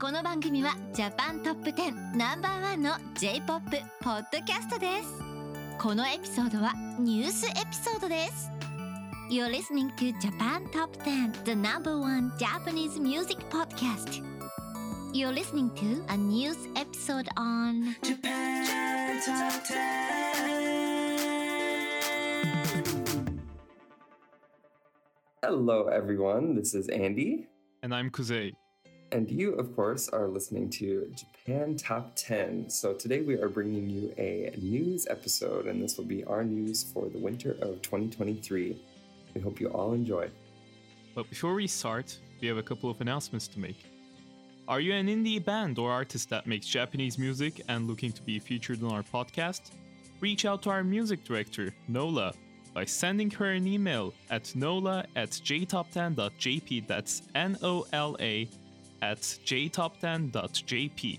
この番組はジャパントップ10ナンバーワンの J-POP ポッドキャストですこのエピソードはニュースエピソードです You're listening to Japan Top 10 the number one Japanese music podcast You're listening to a news episode on Japan Top 10. Hello, everyone. This is Andy. And I'm Kuzei. And you, of course, are listening to Japan Top 10. So today we are bringing you a news episode, and this will be our news for the winter of 2023. We hope you all enjoy. But before we start, we have a couple of announcements to make. Are you an indie band or artist that makes Japanese music and looking to be featured on our podcast? Reach out to our music director, Nola, by sending her an email at nola at jtop10.jp. That's N O L A at jtop10.jp.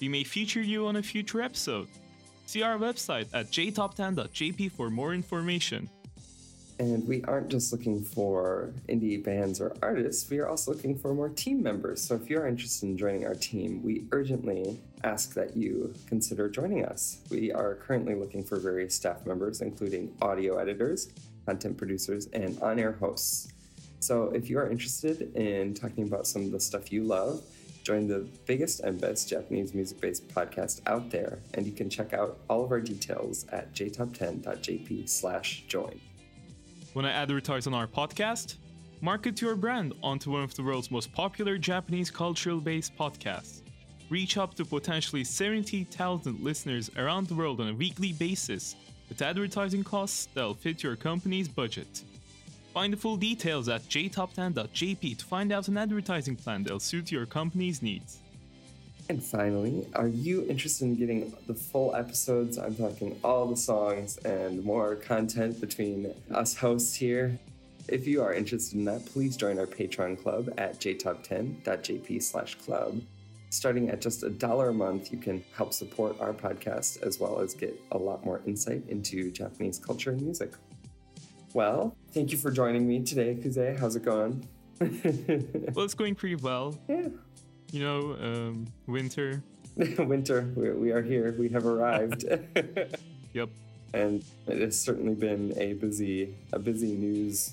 We may feature you on a future episode. See our website at jtop10.jp for more information. And we aren't just looking for indie bands or artists, we are also looking for more team members. So if you're interested in joining our team, we urgently ask that you consider joining us. We are currently looking for various staff members, including audio editors, content producers, and on air hosts. So if you are interested in talking about some of the stuff you love, join the biggest and best Japanese music based podcast out there, and you can check out all of our details at jtop10.jp slash join. Want to advertise on our podcast? Market your brand onto one of the world's most popular Japanese cultural based podcasts. Reach up to potentially 70,000 listeners around the world on a weekly basis with advertising costs that'll fit your company's budget. Find the full details at jtop10.jp to find out an advertising plan that'll suit your company's needs. And finally, are you interested in getting the full episodes? I'm talking all the songs and more content between us hosts here. If you are interested in that, please join our Patreon club at jtop10.jp slash club. Starting at just a dollar a month, you can help support our podcast as well as get a lot more insight into Japanese culture and music. Well, thank you for joining me today, Kuzey. How's it going? well, it's going pretty well. Yeah. You know, um, winter. Winter, we, we are here. We have arrived. Yep. and it has certainly been a busy, a busy news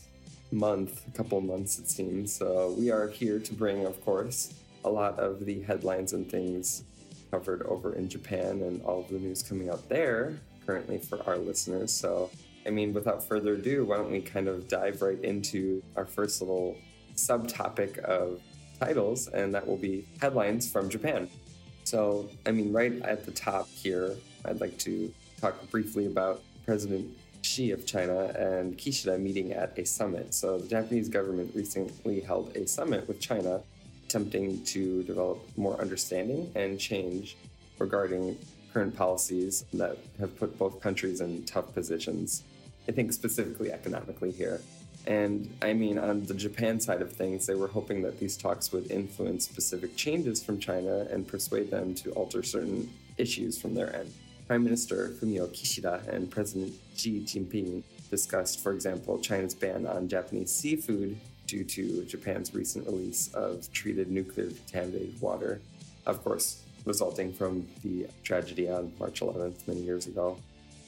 month, a couple months it seems. So we are here to bring, of course, a lot of the headlines and things covered over in Japan and all of the news coming out there currently for our listeners. So, I mean, without further ado, why don't we kind of dive right into our first little subtopic of titles, and that will be headlines from Japan. So, I mean, right at the top here, I'd like to talk briefly about President Xi of China and Kishida meeting at a summit. So, the Japanese government recently held a summit with China, attempting to develop more understanding and change regarding current policies that have put both countries in tough positions. I think specifically economically here. And I mean, on the Japan side of things, they were hoping that these talks would influence specific changes from China and persuade them to alter certain issues from their end. Prime Minister Fumio Kishida and President Xi Jinping discussed, for example, China's ban on Japanese seafood due to Japan's recent release of treated nuclear contaminated water, of course, resulting from the tragedy on March 11th many years ago.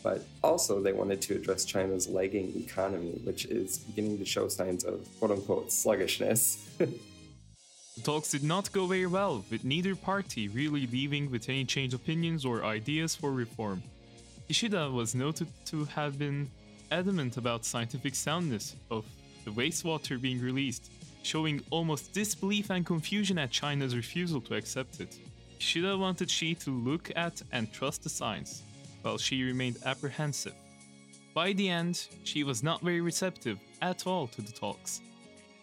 But also, they wanted to address China's lagging economy, which is beginning to show signs of quote unquote sluggishness. The talks did not go very well, with neither party really leaving with any changed opinions or ideas for reform. Kishida was noted to have been adamant about scientific soundness of the wastewater being released, showing almost disbelief and confusion at China's refusal to accept it. Kishida wanted Xi to look at and trust the science, while Xi remained apprehensive. By the end, Xi was not very receptive at all to the talks,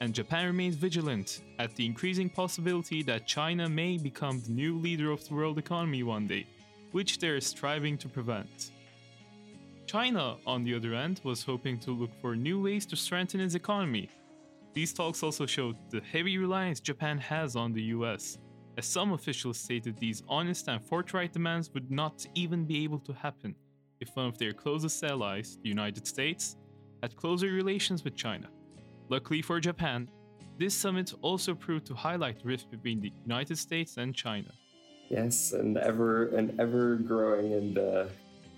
and Japan remained vigilant at the increasing possibility that China may become the new leader of the world economy one day, which they are striving to prevent. China, on the other hand, was hoping to look for new ways to strengthen its economy. These talks also showed the heavy reliance Japan has on the US, as some officials stated these honest and forthright demands would not even be able to happen if one of their closest allies, the United States, had closer relations with China. Luckily for Japan, this summit also proved to highlight the rift between the United States and China. Yes, and ever and ever growing and uh,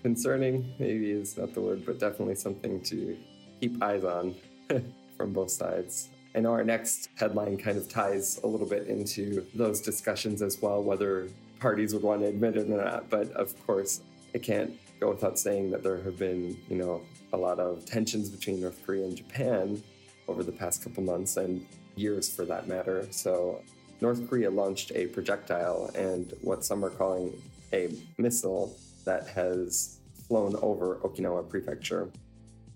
concerning, maybe is not the word, but definitely something to keep eyes on from both sides. Know our next headline kind of ties a little bit into those discussions as well, whether parties would want to admit it or not. But of course, it can't go without saying that there have been, you know, a lot of tensions between North Korea and Japan over the past couple months and years for that matter. So North Korea launched a projectile and what some are calling a missile that has flown over Okinawa Prefecture.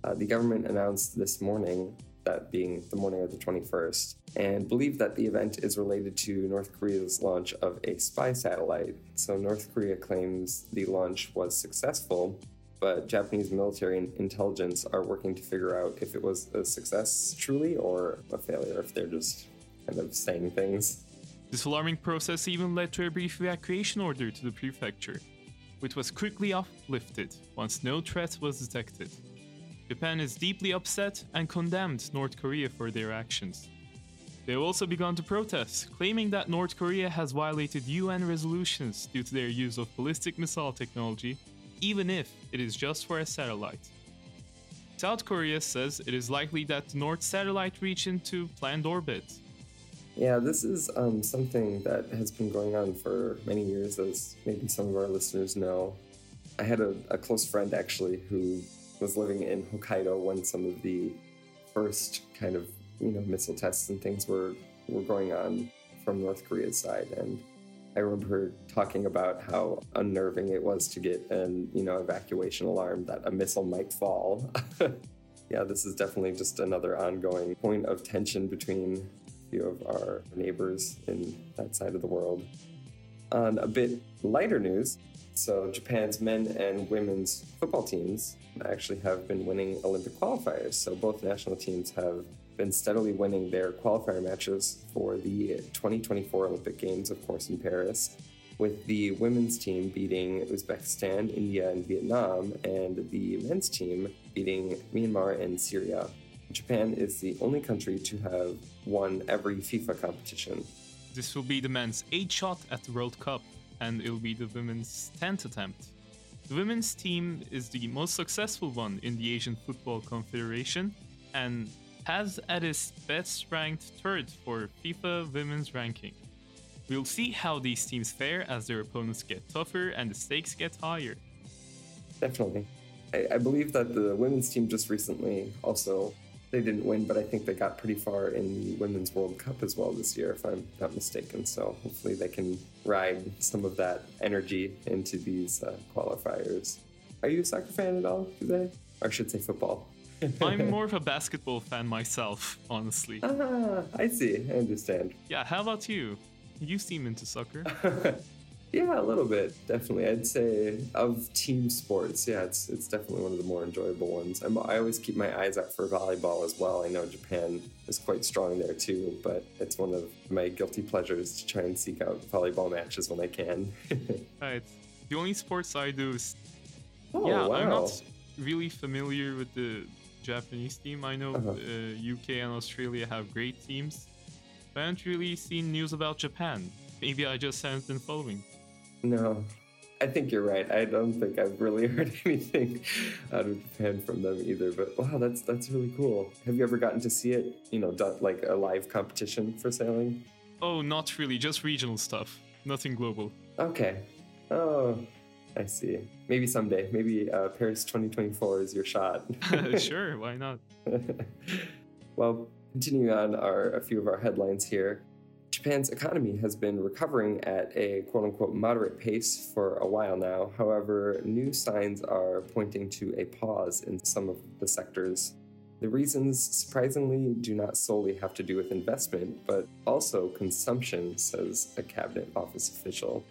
Uh, the government announced this morning, that being the morning of the 21st, and believe that the event is related to North Korea's launch of a spy satellite. So, North Korea claims the launch was successful, but Japanese military and intelligence are working to figure out if it was a success truly or a failure, if they're just kind of saying things. This alarming process even led to a brief evacuation order to the prefecture, which was quickly uplifted once no threat was detected. Japan is deeply upset and condemned North Korea for their actions. They have also begun to protest, claiming that North Korea has violated UN resolutions due to their use of ballistic missile technology, even if it is just for a satellite. South Korea says it is likely that the North satellite reached into planned orbit. Yeah, this is um, something that has been going on for many years, as maybe some of our listeners know. I had a, a close friend actually who was living in Hokkaido when some of the first kind of you know missile tests and things were were going on from North Korea's side, and I remember talking about how unnerving it was to get an you know evacuation alarm that a missile might fall. yeah, this is definitely just another ongoing point of tension between a few of our neighbors in that side of the world. On a bit lighter news, so Japan's men and women's football teams actually have been winning Olympic qualifiers. So both national teams have been steadily winning their qualifier matches for the 2024 Olympic Games, of course, in Paris, with the women's team beating Uzbekistan, India, and Vietnam, and the men's team beating Myanmar and Syria. Japan is the only country to have won every FIFA competition. This will be the men's eighth shot at the World Cup, and it'll be the women's 10th attempt. The women's team is the most successful one in the Asian Football Confederation and has at its best ranked third for FIFA women's ranking. We'll see how these teams fare as their opponents get tougher and the stakes get higher. Definitely. I, I believe that the women's team just recently also they didn't win, but I think they got pretty far in the Women's World Cup as well this year, if I'm not mistaken. So hopefully they can ride some of that energy into these uh, qualifiers. Are you a soccer fan at all today? Or I should say football. I'm more of a basketball fan myself, honestly. ah, I see. I understand. Yeah, how about you? You seem into soccer. Yeah, a little bit, definitely. I'd say of team sports, yeah, it's it's definitely one of the more enjoyable ones. I'm, I always keep my eyes out for volleyball as well. I know Japan is quite strong there too, but it's one of my guilty pleasures to try and seek out volleyball matches when I can. right. The only sports I do is oh, yeah, wow. I'm not really familiar with the Japanese team. I know Uh-huh. uh, UK and Australia have great teams. But I haven't really seen news about Japan. Maybe I just haven't been following. No, I think you're right. I don't think I've really heard anything out of Japan from them either. But wow, that's that's really cool. Have you ever gotten to see it? You know, done, like a live competition for sailing? Oh, not really, just regional stuff. Nothing global. Okay. Oh, I see. Maybe someday. Maybe uh, Paris 2024 is your shot. sure, why not? well, continuing on our a few of our headlines here. Japan's economy has been recovering at a quote unquote moderate pace for a while now. However, new signs are pointing to a pause in some of the sectors. The reasons, surprisingly, do not solely have to do with investment, but also consumption, says a cabinet office official.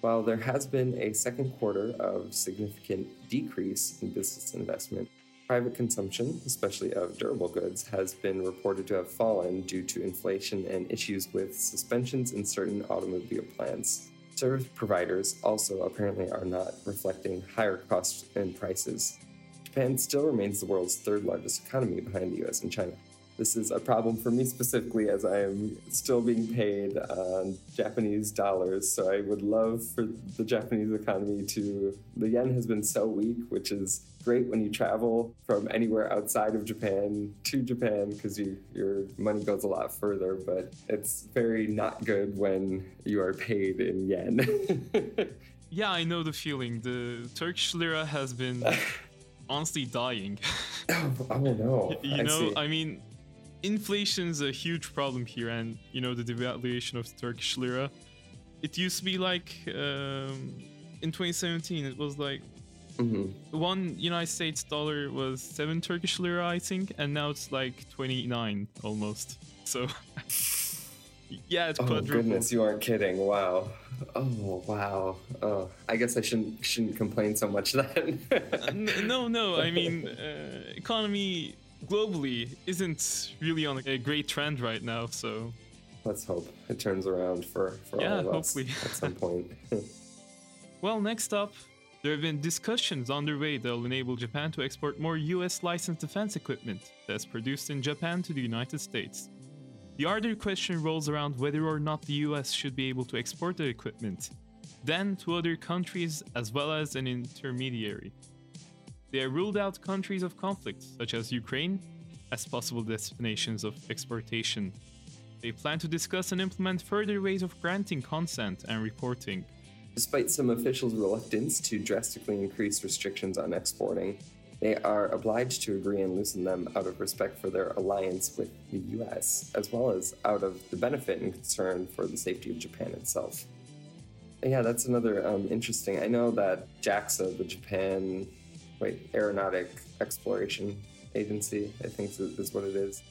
While there has been a second quarter of significant decrease in business investment, private consumption, especially of durable goods, has been reported to have fallen due to inflation and issues with suspensions in certain automobile plants. Service providers also apparently are not reflecting higher costs and prices. Japan still remains the world's third largest economy behind the US and China. this is a problem for me specifically as I am still being paid on Japanese dollars. So I would love for the Japanese economy to. The yen has been so weak, which is great when you travel from anywhere outside of Japan to Japan because you, your money goes a lot further. But it's very not good when you are paid in yen. Yeah, I know the feeling. The Turkish lira has been honestly dying. oh, oh no! you I know, see. I mean, inflation's a huge problem here, and you know the devaluation of the Turkish lira. It used to be like um, in 2017, it was like Mhm. one United States dollar was seven Turkish lira, I think, and now it's like 29 almost. So, yeah, it's Oh goodness, you aren't kidding! Wow. Oh wow. Oh, I guess I shouldn't shouldn't complain so much then. N- no, no. I mean, uh, economy globally isn't really on a great trend right now. So Let's hope it turns around for for Yeah, all of us hopefully. at some point. Well, next up, there have been discussions underway that will enable Japan to export more US licensed defense equipment that's produced in Japan to the United States. The other question rolls around whether or not the US should be able to export the equipment, then to other countries as well as an intermediary. They have ruled out countries of conflict, such as Ukraine, as possible destinations of exportation. They plan to discuss and implement further ways of granting consent and reporting. Despite some officials' reluctance to drastically increase restrictions on exporting, they are obliged to agree and loosen them out of respect for their alliance with the US, as well as out of the benefit and concern for the safety of Japan itself. Yeah, that's another um, interesting. I know that JAXA, the Japan wait Aeronautic Exploration Agency, I think is what it is.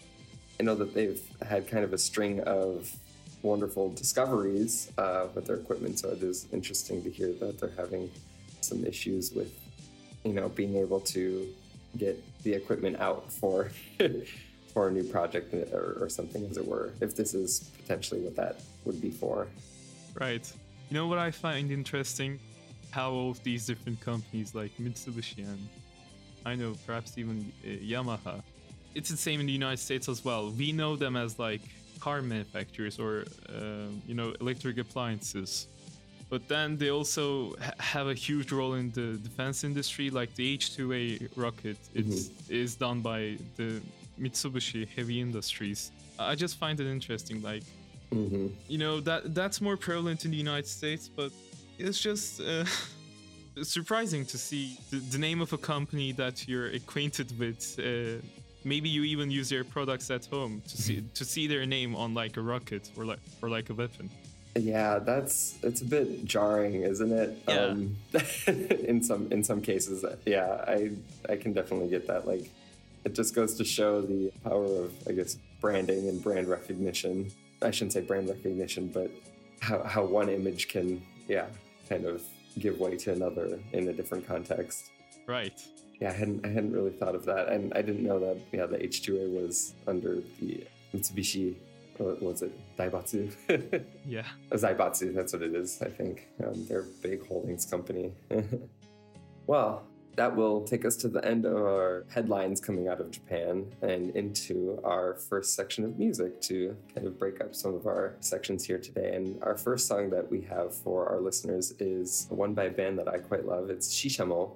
I know that they've had kind of a string of wonderful discoveries uh, with their equipment, so it is interesting to hear that they're having some issues with, you know, being able to get the equipment out for for a new project or, or something, as it were. If this is potentially what that would be for. Right. You know what I find interesting? How all of these different companies like Mitsubishi and I know perhaps even uh, Yamaha, it's the same in the United States as well. We know them as like car manufacturers or uh, you know electric appliances, but then they also ha- have a huge role in the defense industry. Like the H2A rocket, it's is done by the Mitsubishi Heavy Industries. I just find it interesting. Like hmm you know that that's more prevalent in the United States, but it's just uh, surprising to see the, the name of a company that you're acquainted with. Uh, maybe you even use their products at home to see to see their name on like a rocket or like or like a weapon. Yeah, that's it's a bit jarring, isn't it? Yeah. Um, in some in some cases, yeah, I I can definitely get that. Like, it just goes to show the power of, I guess, branding and brand recognition. I shouldn't say brand recognition, but how how one image can, yeah, kind of give way to another in a different context. Right. Yeah, I hadn't I hadn't really thought of that, and I didn't know that. Yeah, the H2A was under the Mitsubishi. Or was it Daibatsu? Yeah. Zaibatsu, that's what it is, I think. Um, they're a big holdings company. well, that will take us to the end of our headlines coming out of Japan and into our first section of music to kind of break up some of our sections here today. And our first song that we have for our listeners is one by a band that I quite love. It's Shishamo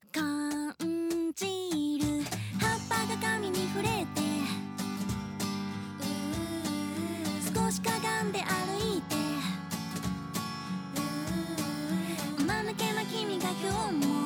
感じる葉っぱが髪に触れて少しかがんで歩いて間抜けな君が今日も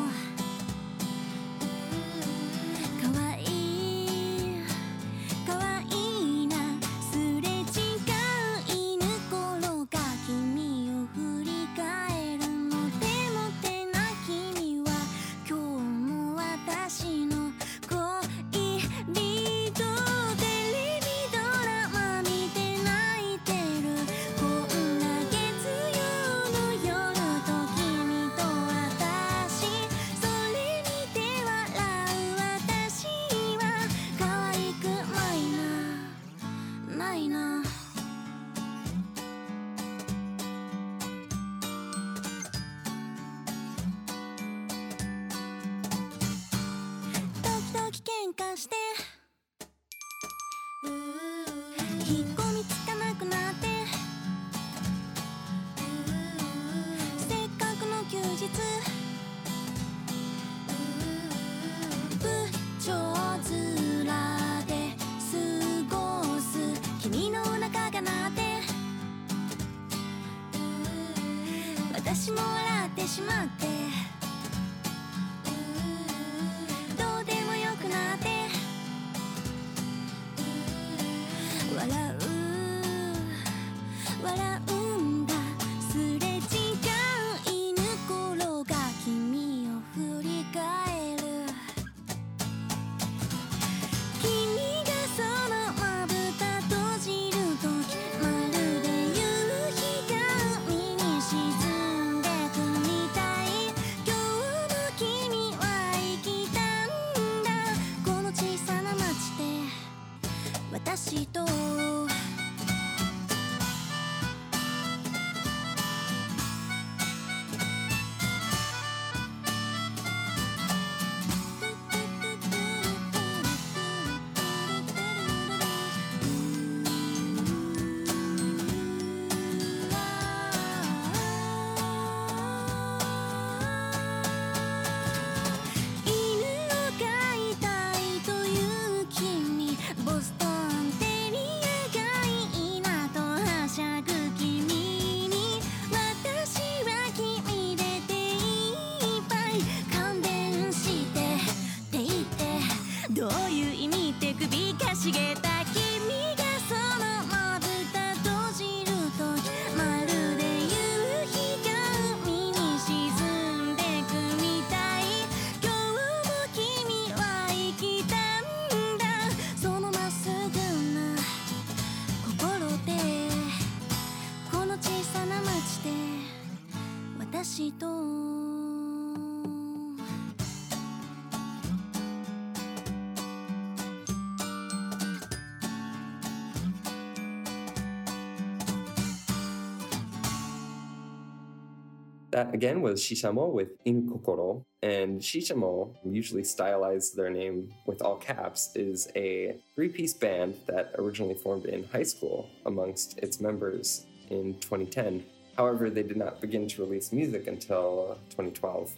That again was Shishamo with Inukokoro. And Shishamo, usually stylized their name with all caps, is a three piece band that originally formed in high school amongst its members in 2010. However, they did not begin to release music until uh, 2012.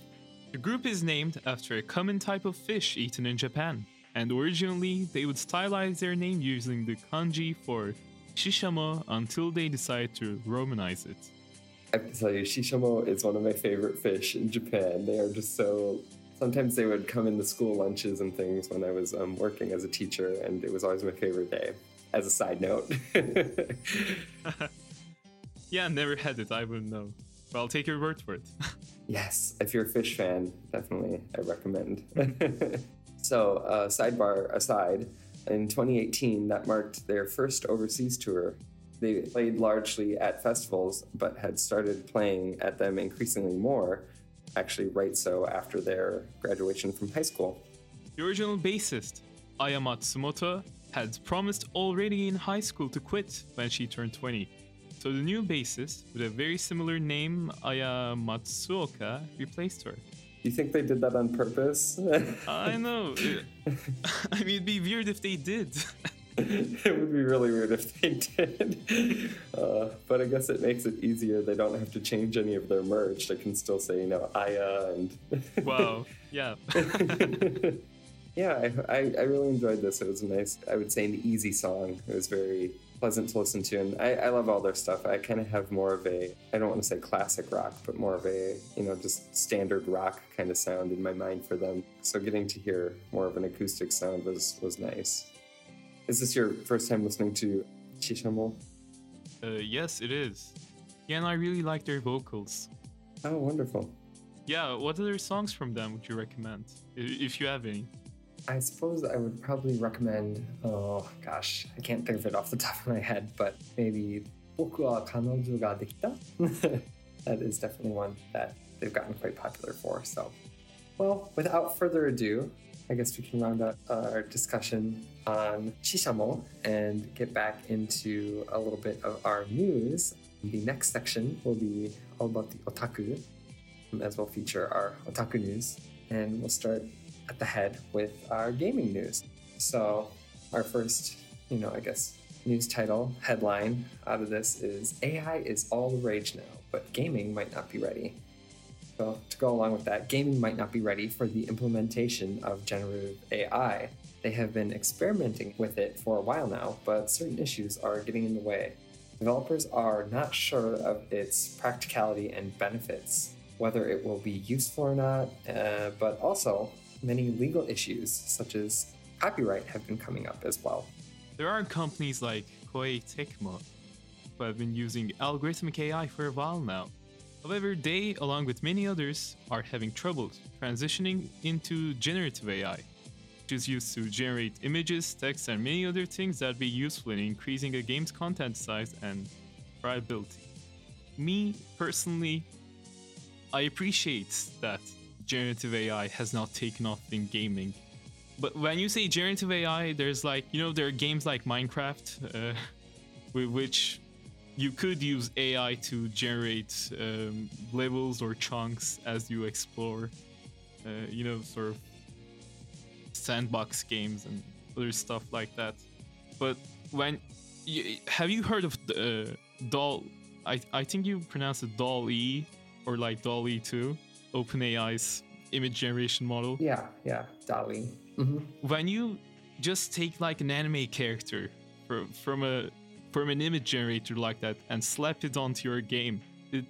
The group is named after a common type of fish eaten in Japan, and originally they would stylize their name using the kanji for shishamo until they decided to romanize it. I have to tell you, Shishamo is one of my favorite fish in Japan. They are just so. Sometimes they would come in the school lunches and things when I was um, working as a teacher, and it was always my favorite day. As a side note. Yeah, never had it, I wouldn't know. But I'll take your word for it. Yes, if you're a fish fan, definitely I recommend. so, uh, sidebar aside, in 2018, that marked their first overseas tour. They played largely at festivals, but had started playing at them increasingly more, actually, right so after their graduation from high school. the original bassist, Aya Matsumoto, had promised already in high school to quit when she turned 20. So the new bassist, with a very similar name, Aya Matsuoka, replaced her. Do you think they did that on purpose? I know. I mean, it'd be weird if they did. it would be really weird if they did. Uh, but I guess it makes it easier. They don't have to change any of their merch. They can still say, you know, Aya and. wow. Yeah. yeah, I, I, I really enjoyed this. It was a nice, I would say, an easy song. It was very pleasant to listen to. And I, I love all their stuff. I kind of have more of a, I don't want to say classic rock, but more of a, you know, just standard rock kind of sound in my mind for them. So getting to hear more of an acoustic sound was, was nice. Is this your first time listening to Shishamo? Uh, yes, it is. Yeah, and I really like their vocals. Oh, wonderful. Yeah, what other songs from them would you recommend, if you have any? I suppose I would probably recommend, oh gosh, I can't think of it off the top of my head, but maybe Boku wa kanojo ga dekita? that is definitely one that they've gotten quite popular for, so. Well, without further ado, I guess we can round up our discussion on Shishamo and get back into a little bit of our news. The next section will be all about the otaku, um, as we'll feature our otaku news. And we'll start at the head with our gaming news. So, our first, you know, I guess, news title, headline out of this is AI is all the rage now, but gaming might not be ready. So, to go along with that, gaming might not be ready for the implementation of generative AI. They have been experimenting with it for a while now, but certain issues are getting in the way. Developers are not sure of its practicality and benefits. whether it will be useful or not, uh, but also many legal issues such as copyright have been coming up as well. There are companies like Koei Tecmo who have been using algorithmic AI for a while now. However, they, along with many others, are having trouble transitioning into generative AI, which is used to generate images, text, and many other things that would be useful in increasing a game's content size and viability. Me, personally, I appreciate that generative AI has not taken off in gaming. But when you say generative AI, there's like, you know, there are games like Minecraft, uh, which you could use AI to generate um, levels or chunks as you explore, uh, you know, sort of sandbox games and other stuff like that. But when you, have you heard of uh, Doll? I I think you pronounce it Doll E or like Doll E two, OpenAI's image generation model. Yeah, yeah, DALL-E. hmm When you just take like an anime character from from a from an image generator like that and slap it onto your game, it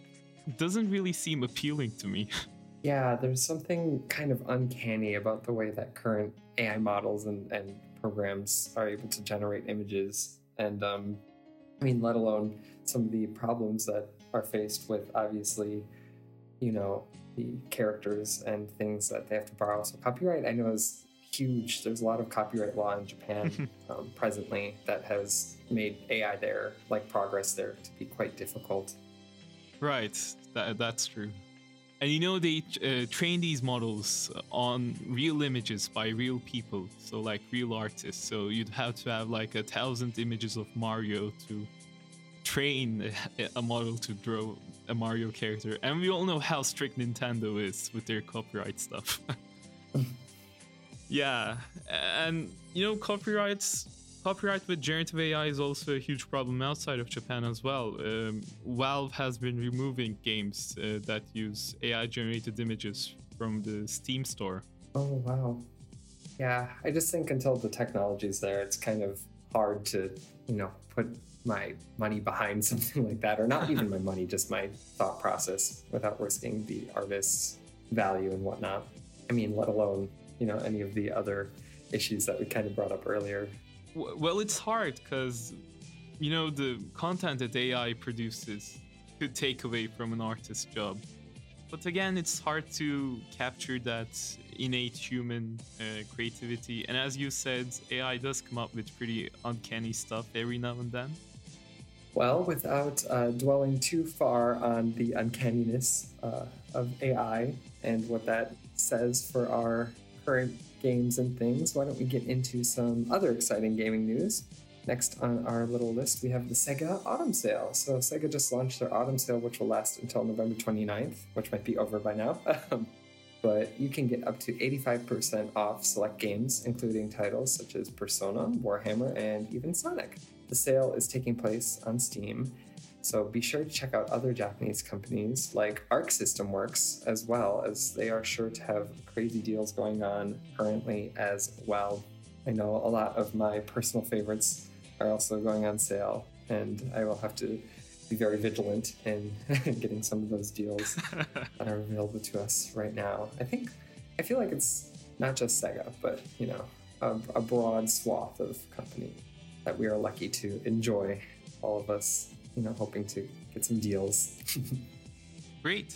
doesn't really seem appealing to me. Yeah, there's something kind of uncanny about the way that current AI models and, and programs are able to generate images. And um, I mean, let alone some of the problems that are faced with obviously, you know, the characters and things that they have to borrow. So, copyright, I know, is huge. There's a lot of copyright law in Japan um, presently that has made AI there, like progress there, to be quite difficult. Right, that, that's true. And you know, they uh, train these models on real images by real people, so like real artists. So you'd have to have like a thousand images of Mario to train a, a model to draw a Mario character. And we all know how strict Nintendo is with their copyright stuff. yeah, and you know, copyrights copyright with generative AI is also a huge problem outside of Japan as well. Um, Valve has been removing games uh, that use AI generated images from the Steam store. Oh wow. Yeah, I just think until the technology's there, it's kind of hard to, you know, put my money behind something like that, or not even my money, just my thought process without risking the artist's value and whatnot. I mean, let alone, you know, any of the other issues that we kind of brought up earlier. Well, it's hard because, you know, the content that AI produces could take away from an artist's job. But again, it's hard to capture that innate human uh, creativity. And as you said, AI does come up with pretty uncanny stuff every now and then. Well, without uh, dwelling too far on the uncanniness uh, of AI and what that says for our current games and things, why don't we get into some other exciting gaming news? Next on our little list, we have the Sega Autumn Sale. So, Sega just launched their Autumn Sale, which will last until November 29th, which might be over by now. but you can get up to 85% off select games, including titles such as Persona, Warhammer, and even Sonic. The sale is taking place on Steam, so be sure to check out other Japanese companies like Arc System Works as well, as they are sure to have crazy deals going on currently as well. I know a lot of my personal favorites are also going on sale, and I will have to be very vigilant in getting some of those deals that are available to us right now. I think, I feel like it's not just Sega, but you know, a, a broad swath of company that we are lucky to enjoy. All of us, you know, hoping to get some deals. Great.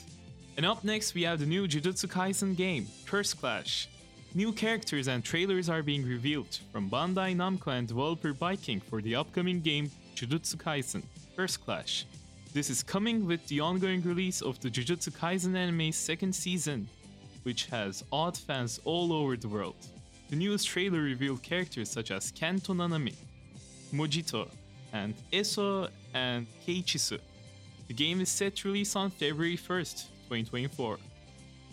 And up next, we have the new Jujutsu Kaisen game, Curse Clash. New characters and trailers are being revealed from Bandai Namco and developer Viking for the upcoming game Jujutsu Kaisen, Curse Clash. This is coming with the ongoing release of the Jujutsu Kaisen anime's second season, which has odd fans all over the world. The newest trailer revealed characters such as Kento Nanami, Mahito, and Eso and Kechizu. The game is set to release on February 1st, 2024.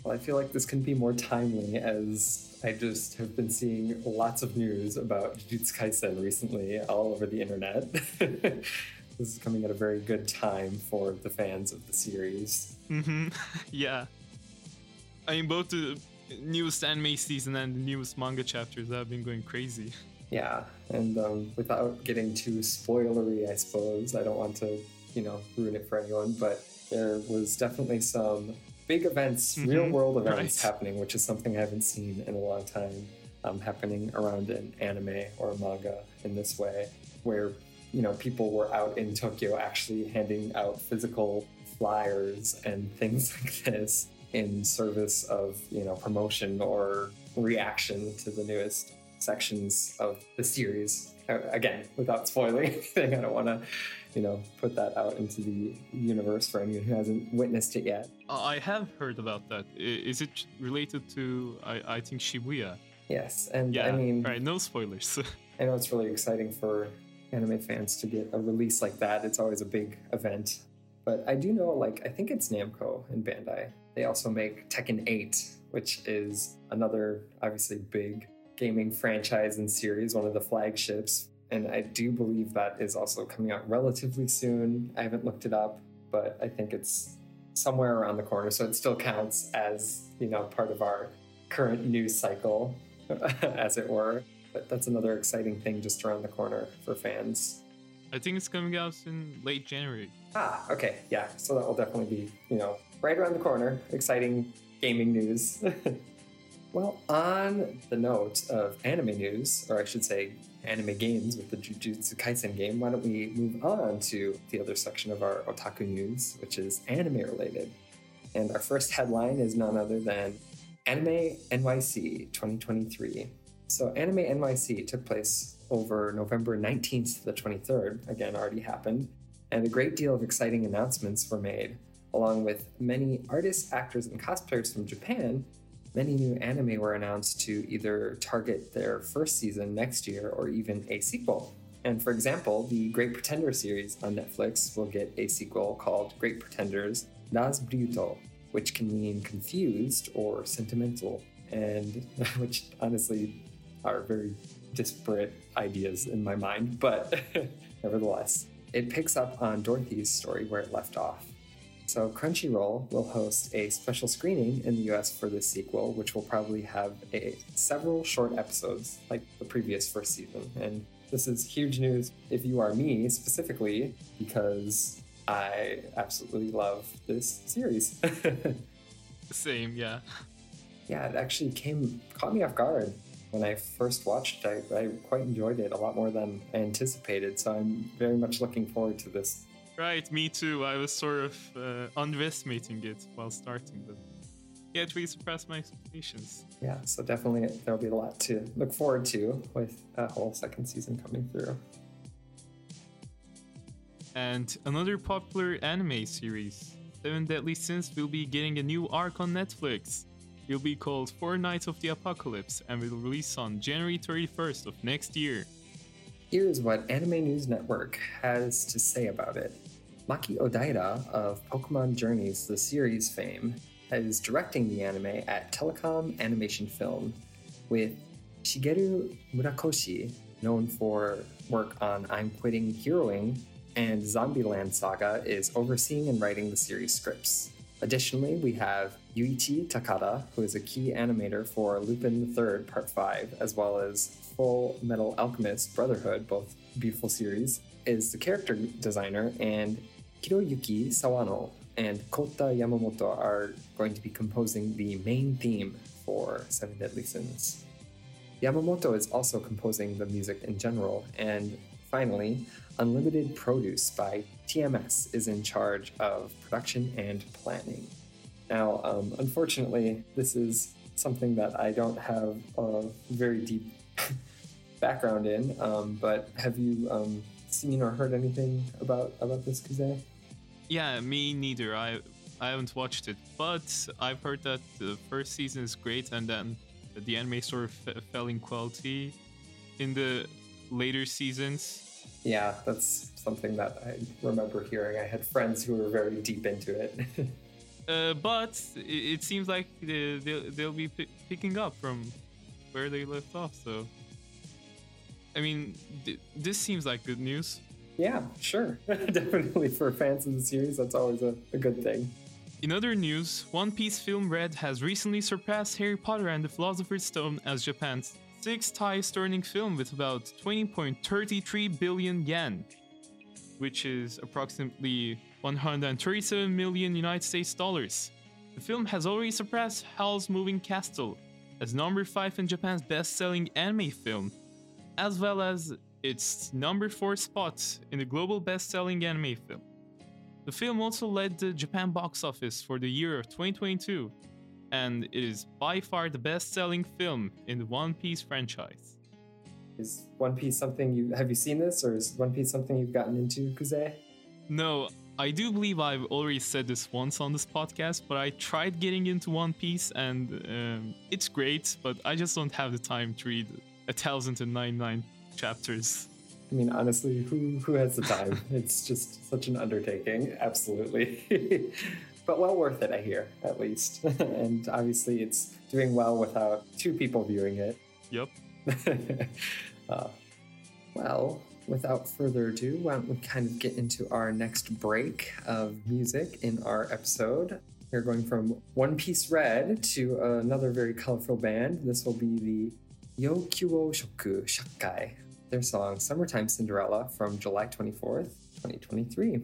Well, I feel like this can be more timely as I just have been seeing lots of news about Jujutsu Kaisen recently all over the internet. this is coming at a very good time for the fans of the series. Mm-hmm. yeah. I mean, both the newest anime season and the newest manga chapters have been going crazy. Yeah, and um, without getting too spoilery, I suppose, I don't want to, you know, ruin it for anyone, but there was definitely some big events, Mhm, real world events right. happening, which is something I haven't seen in a long time. Um, happening around an anime or a manga in this way, where you know people were out in Tokyo actually handing out physical flyers and things like this in service of you know promotion or reaction to the newest sections of the series. Uh, Again, without spoiling anything, I don't want to you know put that out into the universe for anyone who hasn't witnessed it yet. I have heard about that. Is it related to I, I think Shibuya? Yes, and Yeah. I mean, right. No spoilers. I know it's really exciting for anime fans to get a release like that. It's always a big event. But I do know, like, I think it's Namco and Bandai. They also make Tekken 8, which is another obviously big gaming franchise and series, one of the flagships. And I do believe that is also coming out relatively soon. I haven't looked it up, but I think it's somewhere around the corner. So it still counts as, you know, part of our current news cycle, as it were. But that's another exciting thing just around the corner for fans. I think it's coming out in late January. Ah, okay, yeah. So that will definitely be, you know, right around the corner. Exciting gaming news. well, on the note of anime news, or I should say anime games with the Jujutsu Kaisen game, why don't we move on to the other section of our otaku news, which is anime related. And our first headline is none other than Anime NYC 2023. So, Anime NYC took place over November 19th to the 23rd, again, already happened, and a great deal of exciting announcements were made, along with many artists, actors, and cosplayers from Japan. Many new anime were announced to either target their first season next year or even a sequel. And for example, the Great Pretender series on Netflix will get a sequel called Great Pretenders Razbliuto, which can mean confused or sentimental, and which honestly are very disparate ideas in my mind, but nevertheless, it picks up on Dorothy's story where it left off. So, Crunchyroll will host a special screening in the US for this sequel, which will probably have a, several short episodes like the previous first season. And this is huge news if you are me specifically, because I absolutely love this series. Same, yeah. yeah, it actually came caught me off guard when I first watched it. I, I quite enjoyed it a lot more than I anticipated. So I'm very much looking forward to this. Right, me too. I was sort of uh, underestimating it while starting, but yeah, it really surpassed my expectations. Yeah, so definitely there'll be a lot to look forward to with a whole second season coming through. And another popular anime series, Seven Deadly Sins, will be getting a new arc on Netflix. It will be called Four Knights of the Apocalypse and will release on January 31st of next year. Here's what Anime News Network has to say about it. Maki Odaira of Pokemon Journeys, the series fame, is directing the anime at Telecom Animation Film, with Shigeru Murakoshi, known for work on I'm Quitting Heroing and Zombieland Saga, is overseeing and writing the series scripts. Additionally, we have Yuichi Takada, who is a key animator for Lupin III Part 5, as well as Full Metal Alchemist Brotherhood, both beautiful series, is the character designer, and Hiroyuki Sawano and Kota Yamamoto are going to be composing the main theme for Seven Deadly Sins. Yamamoto is also composing the music in general, and finally, Unlimited Produce by TMS is in charge of production and planning. Now, um, unfortunately, this is something that I don't have a very deep background in, um, but have you um, seen or heard anything about about this, Kuzey? Yeah, me neither. I I haven't watched it, but I've heard that the first season is great, and then the anime sort of f- fell in quality in the later seasons. Yeah, that's something that I remember hearing. I had friends who were very deep into it. Uh, but it, it seems like they, they'll, they'll be p- picking up from where they left off. So, I mean, th- this seems like good news. Yeah, sure. Definitely for fans of the series, that's always a, a good thing. In other news, One Piece Film Red has recently surpassed Harry Potter and the Philosopher's Stone as Japan's sixth highest earning film with about 20.33 billion yen, which is approximately 137 million United States dollars. The film has already surpassed Howl's Moving Castle as number 5 in Japan's best selling anime film as well as its number 4 spot in the global best-selling anime film. The film also led the Japan box office for the year of 2022, and it is by far the best-selling film in the One Piece franchise. Is One Piece something you have you seen this, or is One Piece something you've gotten into, Kuzey? No, I do believe I've already said this once on this podcast, but I tried getting into One Piece, and um, it's great, but I just don't have the time to read a thousand and nine nine chapters. I mean, honestly, who who has the time? it's just such an undertaking. Absolutely. but well worth it, I hear, at least. and obviously, it's doing well without two people viewing it. Yep. uh, well, without further ado, why don't we kind of get into our next break of music in our episode? We're going from One Piece Red to another very colorful band. This will be the Yokuo Shoku Shakai, their song Summertime Cinderella from July 24th, 2023.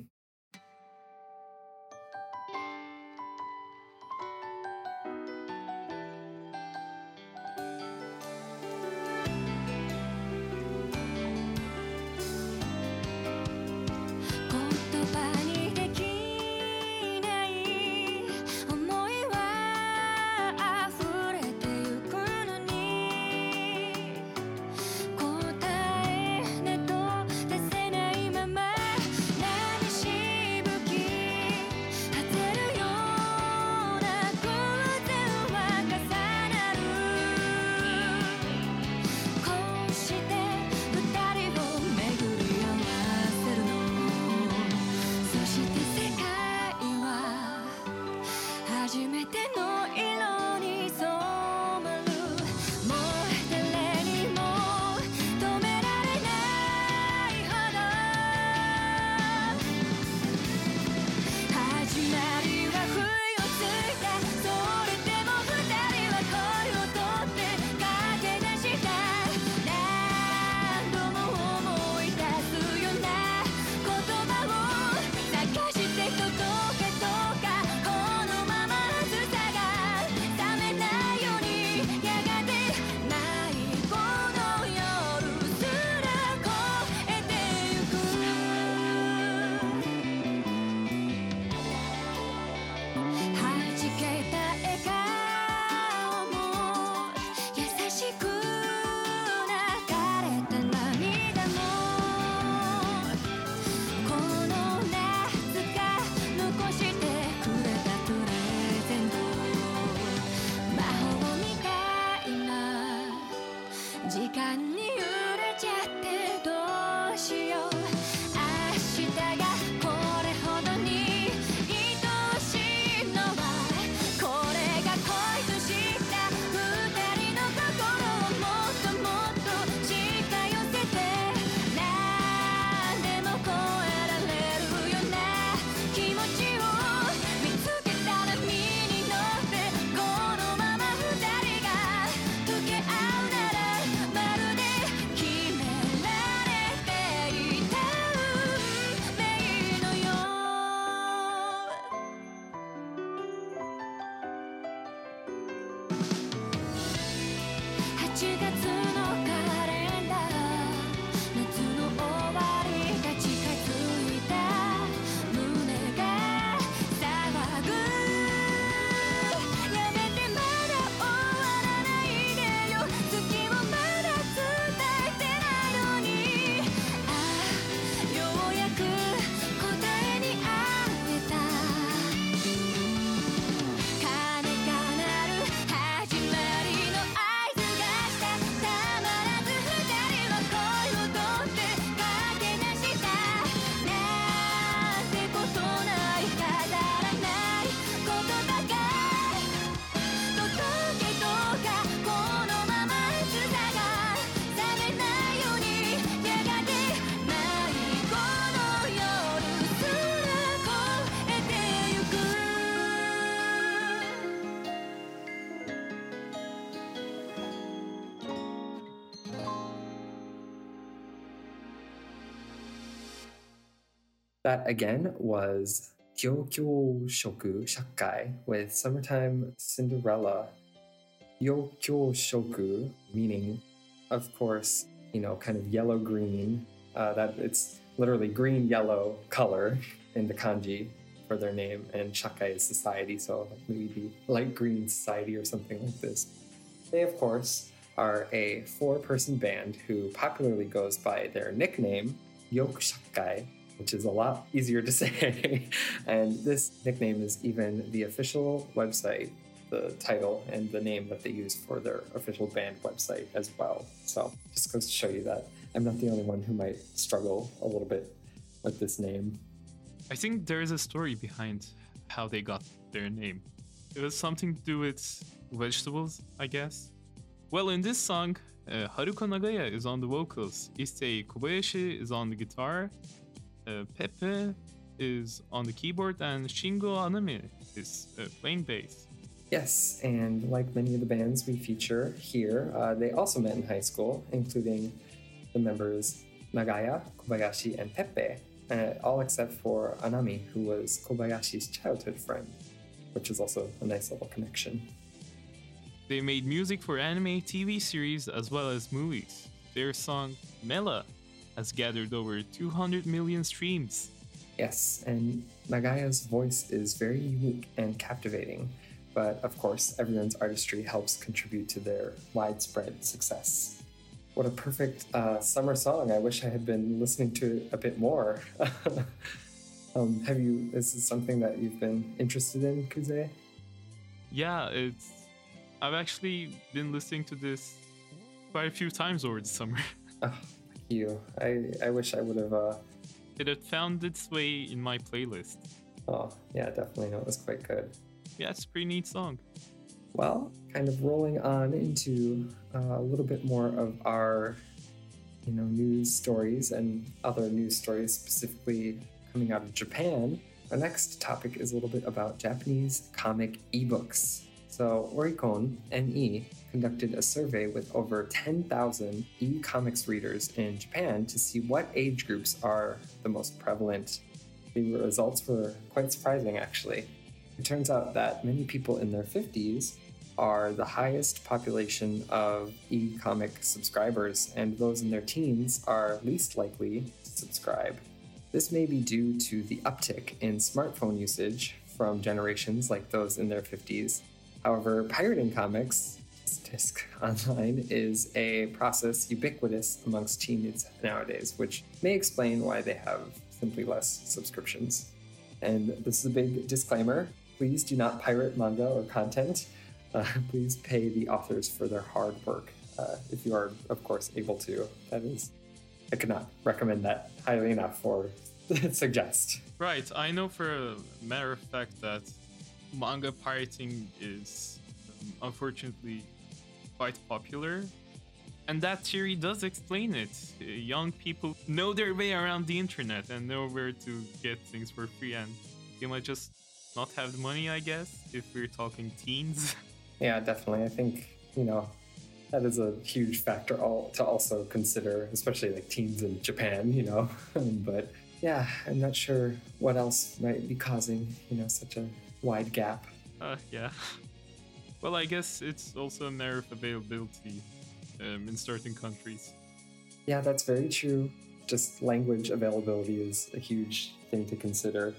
That again was Gyokyo Shoku Shakai with Summertime Cinderella. Gyokyo Shoku, meaning, of course, you know, kind of yellow green. Uh, that it's literally green yellow color in the kanji for their name, and Shakai is society, so maybe the light green society or something like this. They, of course, are a four person band who popularly goes by their nickname, Yokushakai, which is a lot easier to say. and this nickname is even the official website, the title, and the name that they use for their official band website as well. So just goes to show you that I'm not the only one who might struggle a little bit with this name. I think there is a story behind how they got their name. It was something to do with vegetables, I guess. Well, in this song, uh, Haruko Nagaya is on the vocals, Issei Kobayashi is on the guitar, uh, Pepe is on the keyboard, and Shingo Anami is uh, playing bass. Yes, and like many of the bands we feature here, uh, they also met in high school, including the members Nagaya, Kobayashi, and Pepe, uh, all except for Anami, who was Kobayashi's childhood friend, which is also a nice little connection. They made music for anime, TV series, as well as movies. Their song Mela has gathered over 200 million streams. Yes, and Nagaya's voice is very unique and captivating, but of course, everyone's artistry helps contribute to their widespread success. What a perfect uh, summer song! I wish I had been listening to it a bit more. um, have you? Is this something that you've been interested in, Kuzey? Yeah, it's. I've actually been listening to this quite a few times over the summer. Oh, you. I, I wish I would have. Uh, it had found its way in my playlist. oh, yeah, definitely. No, it was quite good. Yeah, it's a pretty neat song. Well, kind of rolling on into uh, a little bit more of our, you know, news stories and other news stories specifically coming out of Japan. Our next topic is a little bit about Japanese comic ebooks. So Oricon NE conducted a survey with over 10,000 e-comics readers in Japan to see what age groups are the most prevalent. The results were quite surprising, actually. It turns out that many people in their 50s are the highest population of e comic subscribers, and those in their teens are least likely to subscribe. This may be due to the uptick in smartphone usage from generations like those in their 50s. However, pirating comics, disc online, is a process ubiquitous amongst teens nowadays, which may explain why they have simply less subscriptions. And this is a big disclaimer please do not pirate manga or content. Uh, please pay the authors for their hard work uh, if you are, of course, able to. That is, I cannot recommend that highly enough or suggest. Right, I know for a matter of fact that manga pirating is unfortunately quite popular. And that theory does explain it. Uh, Young people know their way around the internet and know where to get things for free, and they might just not have the money, I guess, if we're talking teens. Yeah, definitely. I think, you know, that is a huge factor all, to also consider, especially like teens in Japan, you know. but yeah, I'm not sure what else might be causing, you know, such a wide gap. Uh, yeah. Well, I guess it's also a matter of availability um, in certain countries. Yeah, that's very true. Just language availability is a huge thing to consider.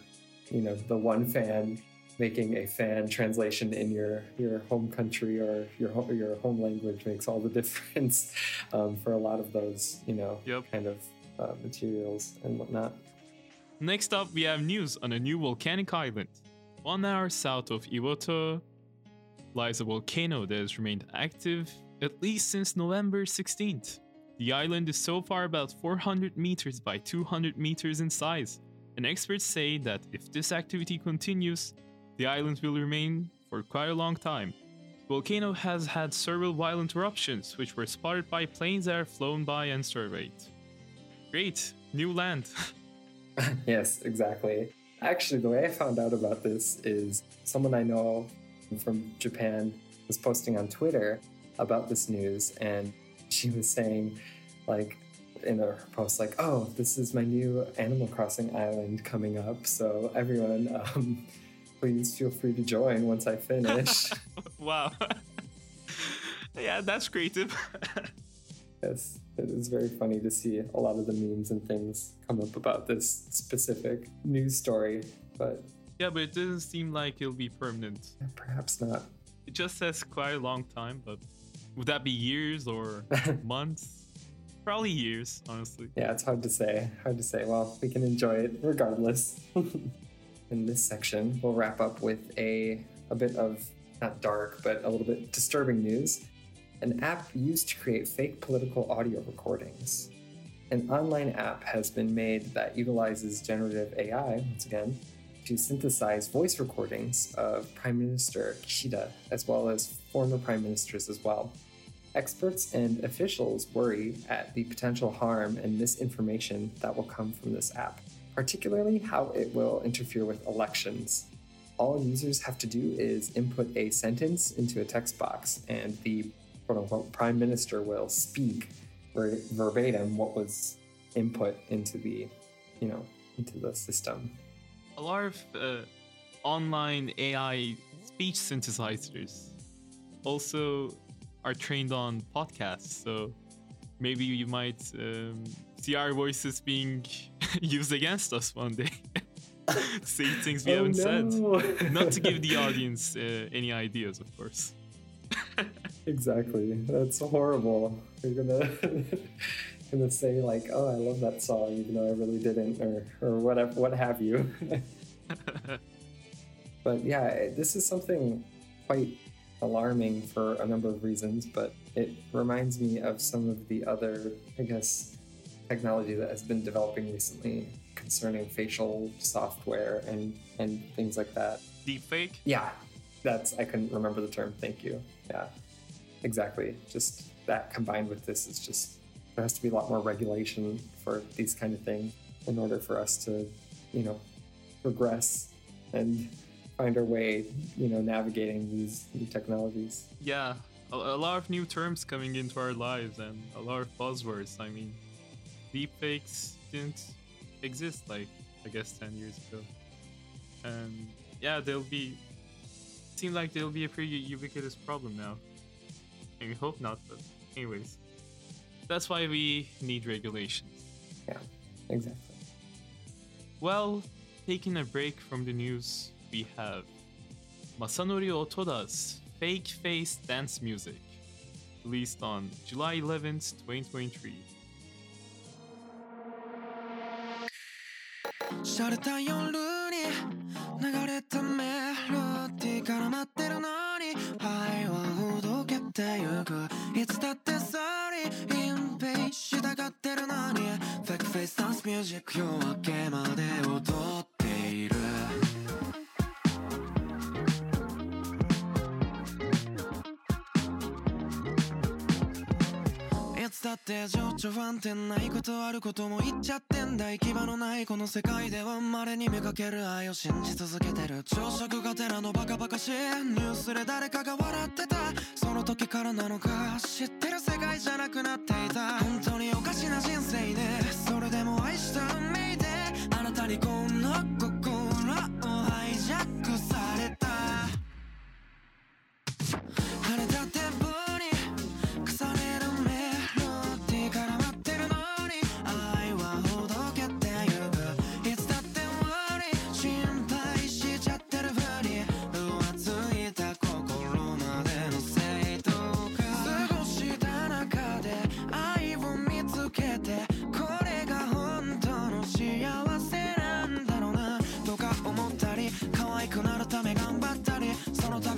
You know, the one fan making a fan translation in your your home country or your home, your home language makes all the difference um, for a lot of those, you know, Yep. kind of uh, materials and whatnot. Next up, we have news on a new volcanic island. One hour south of Iwoto lies a volcano that has remained active at least since November 16th. The island is so far about 400 meters by 200 meters in size, and experts say that if this activity continues, the island will remain for quite a long time. The volcano has had several violent eruptions, which were spotted by planes that have flown by and surveyed. Great, new land. yes, exactly. Actually, the way I found out about this is someone I know from Japan was posting on Twitter about this news, and she was saying, like, in her post like, "Oh, this is my new Animal Crossing island coming up, so everyone, um, please feel free to join once I finish." wow. yeah, that's creative. yes, it is very funny to see a lot of the memes and things come up about this specific news story, but yeah, but it doesn't seem like it'll be permanent. perhaps not. It just says quite a long time, but would that be years or months? Probably years, honestly. Yeah, it's hard to say. Hard to say. Well, we can enjoy it regardless. In this section, we'll wrap up with a a bit of not dark, but a little bit disturbing news. An app used to create fake political audio recordings. An online app has been made that utilizes generative AI, once again, to synthesize voice recordings of Prime Minister Kishida, as well as former prime ministers as well. Experts and officials worry at the potential harm and misinformation that will come from this app, particularly how it will interfere with elections. All users have to do is input a sentence into a text box, and the quote unquote prime minister will speak ver- verbatim what was input into the, you know, into the system. A lot of uh, online AI speech synthesizers also are trained on podcasts, so maybe you might um, see our voices being used against us one day. Say things we Oh, haven't said. Not to give the audience uh, any ideas, of course. Exactly. That's horrible. You're gonna gonna say like, "Oh, I love that song," even though I really didn't, or or whatever, what have you. but yeah, this is something quite alarming for a number of reasons. But it reminds me of some of the other, I guess, technology that has been developing recently concerning facial software and and things like that. Deepfake? Yeah, that's I couldn't remember the term. Thank you. Yeah, exactly. Just that combined with this is just there has to be a lot more regulation for these kind of things in order for us to, you know, progress and find our way, you know, navigating these new technologies. Yeah, a, a lot of new terms coming into our lives and a lot of buzzwords. I mean, deepfakes didn't exist like I guess 10 years ago. And yeah, they'll be seem like they'll be a pretty ubiquitous problem now. I hope not, but anyways. That's why we need regulations. Yeah, exactly. Well, taking a break from the news, we have Masanori Otoda's Fake Face Dance Music, released on July 11th, 2023. 洒落た夜に流れたメロディーから待ってるのに愛はほどけてゆくいつだって Face dance music 夜明けまで踊っている。いつだって情緒不安定ないことあることも言っちゃってんだ行き場のないこの世界では稀に見かける愛を信じ続けてる。朝食がてらのバカバカしい。ニュースで誰かが笑ってた。その時からなのか知ってる世界じゃなくなっていた。本当におかしな人生でした運命であなたに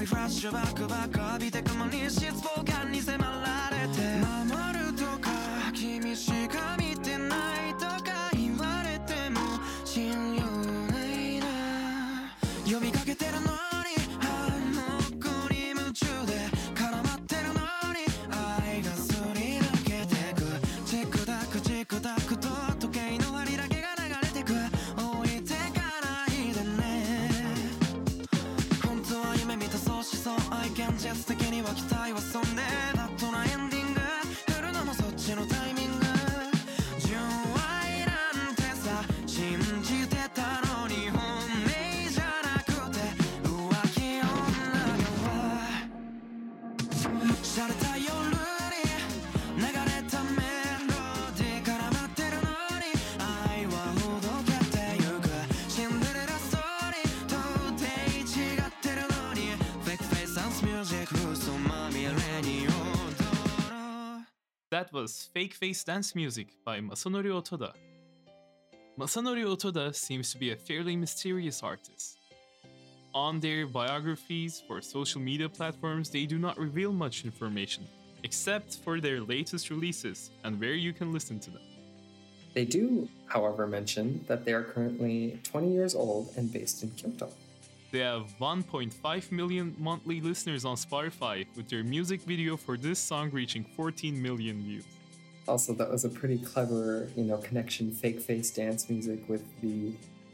フラッシュバックバック浴びて雲に失望感に迫られて。守るとか君しか見てないとか言われても信用ないな。呼びかけてるの That was Fake Face Dance Music by Masanori Otoda. Masanori Otoda seems to be a fairly mysterious artist. On their biographies for social media platforms, they do not reveal much information, except for their latest releases and where you can listen to them. They do, however, mention that they are currently 20 years old and based in Kyoto. They have 1.5 million monthly listeners on Spotify, with their music video for this song reaching 14 million views. Also, that was a pretty clever, you know, connection, fake face dance music with the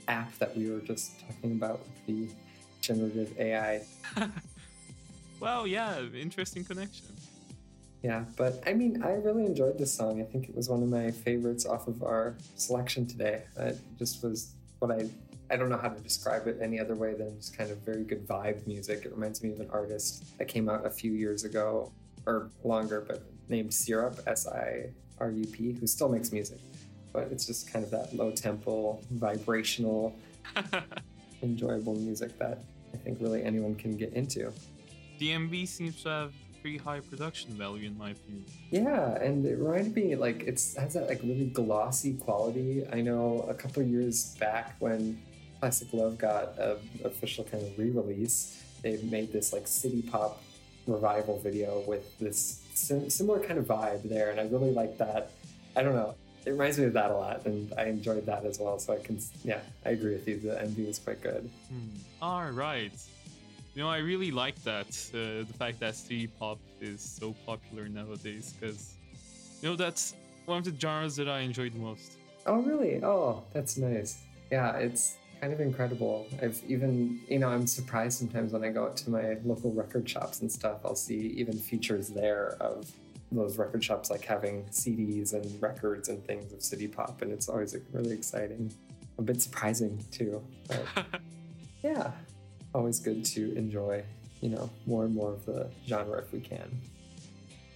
app that we were just talking about with the generative AI. Well, yeah, interesting connection. Yeah, but I mean, I really enjoyed this song. I think it was one of my favorites off of our selection today. It just was what I I don't know how to describe it any other way than just kind of very good vibe music. It reminds me of an artist that came out a few years ago or longer, but named Syrup, S I R U P, who still makes music. But it's just kind of that low tempo, vibrational, enjoyable music that I think really anyone can get into. DMV seems to have pretty high production value, in my opinion. Yeah, and it reminded me like it's has that like really glossy quality. I know a couple years back when Plastic Love got a official kind of re-release, they made this like city pop revival video with this sim- similar kind of vibe there, and I really like that. I don't know. It reminds me of that a lot, and I enjoyed that as well. So I can, yeah, I agree with you. The MV is quite good. All right. You know, I really like that. Uh, the fact that city pop is so popular nowadays, because you know that's one of the genres that I enjoy the most. Oh, really? Oh, that's nice. Yeah, it's kind of incredible. I've even, you know, I'm surprised sometimes when I go out to my local record shops and stuff, I'll see even features there of those record shops like having CDs and records and things of city pop, and it's always really exciting. A bit surprising too. But yeah, always good to enjoy, you know, more and more of the genre if we can.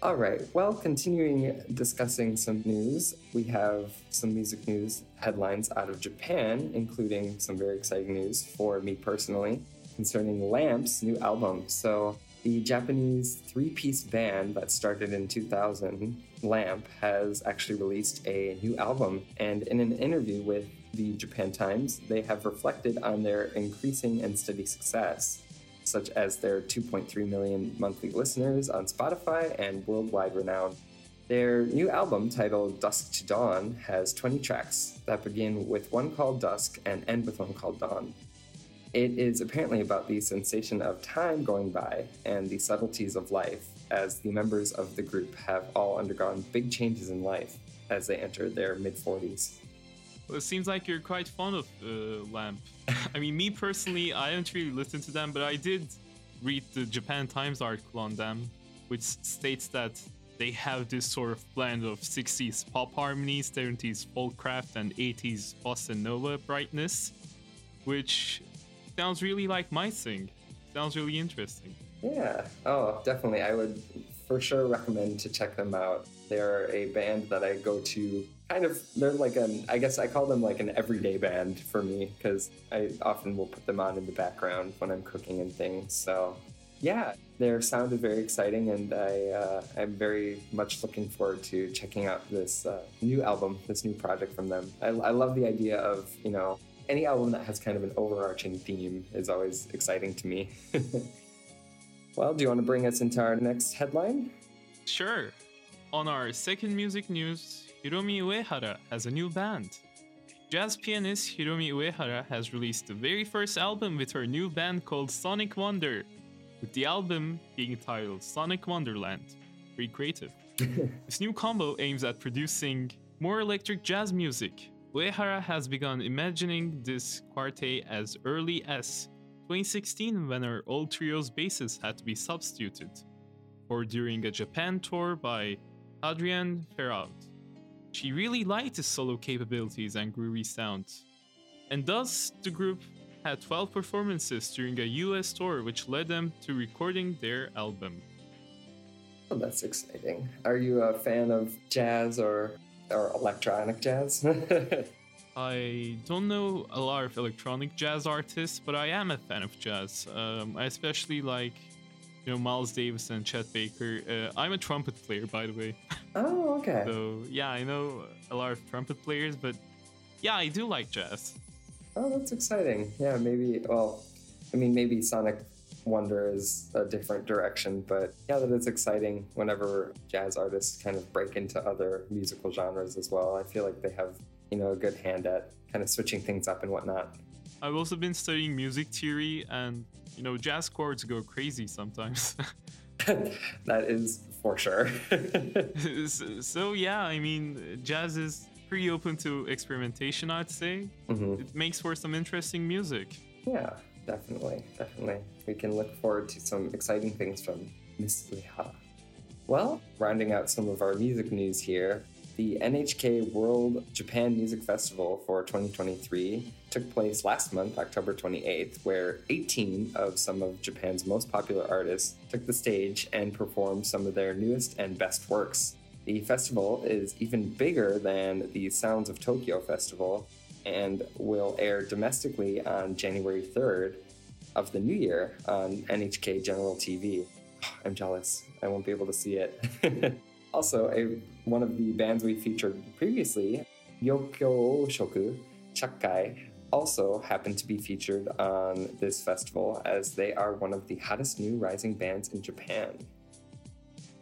All right, well, continuing discussing some news, we have some music news headlines out of Japan, including some very exciting news for me personally concerning Lamp's new album. So, the Japanese three piece band that started in 2000, Lamp, has actually released a new album. And in an interview with the Japan Times, they have reflected on their increasing and steady success such as their 2.3 million monthly listeners on Spotify and worldwide renown. Their new album, titled Dusk to Dawn, has 20 tracks that begin with one called Dusk and end with one called Dawn. It is apparently about the sensation of time going by and the subtleties of life, as the members of the group have all undergone big changes in life as they enter their mid 40s. Well, it seems like you're quite fond of uh, Lamp. I mean, me personally, I haven't really listened to them, but I did read the Japan Times article on them, which states that they have this sort of blend of 60s pop harmonies, 70s folkcraft, and 80s bossa nova brightness, which sounds really like my thing. Sounds really interesting. Yeah. Oh, definitely. I would for sure recommend to check them out. They're a band that I go to kind of they're like an I guess I call them like an everyday band for me because I often will put them on in the background when I'm cooking and things. So yeah, their sound is very exciting, and I uh, I'm very much looking forward to checking out this uh, new album, this new project from them. I, I love the idea of you know any album that has kind of an overarching theme is always exciting to me. well, do you want to bring us into our next headline? Sure. On our second music news, Hiromi Uehara has a new band. Jazz pianist Hiromi Uehara has released the very first album with her new band called Sonic Wonder, with the album being titled Sonic Wonderland. Very creative. this new combo aims at producing more electric jazz music. Uehara has begun imagining this quartet as early as 2016 when her old trio's bassist had to be substituted, or during a Japan tour by Adrien Feraud. She really liked his solo capabilities and groovy sound. And thus, the group had 12 performances during a US tour, which led them to recording their album. Oh, that's exciting. Are you a fan of jazz or or electronic jazz? I don't know a lot of electronic jazz artists, but I am a fan of jazz. Um, I especially like, you know, Miles Davis and Chet Baker. Uh, I'm a trumpet player, by the way. oh, okay. So yeah, I know a lot of trumpet players, but yeah, I do like jazz. Oh, that's exciting. Yeah, maybe. Well, I mean, maybe Sonic Wonder is a different direction, but yeah, that is exciting whenever jazz artists kind of break into other musical genres as well. I feel like they have, you know, a good hand at kind of switching things up and whatnot. I've also been studying music theory, and you know, jazz chords go crazy sometimes. that is for sure. so, so yeah, I mean, jazz is pretty open to experimentation, I'd say. Mhm. It makes for some interesting music. Yeah, definitely, definitely. We can look forward to some exciting things from Miss Leha. Well, rounding out some of our music news here, the NHK World Japan Music Festival for 2023 took place last month, October 28th, where 18 of some of Japan's most popular artists took the stage and performed some of their newest and best works. The festival is even bigger than the Sounds of Tokyo Festival and will air domestically on January 3rd of the new year on NHK General TV. I'm jealous. I won't be able to see it. also, a, one of the bands we featured previously, Yokyo Shoku Chakai, also happened to be featured on this festival as they are one of the hottest new rising bands in Japan.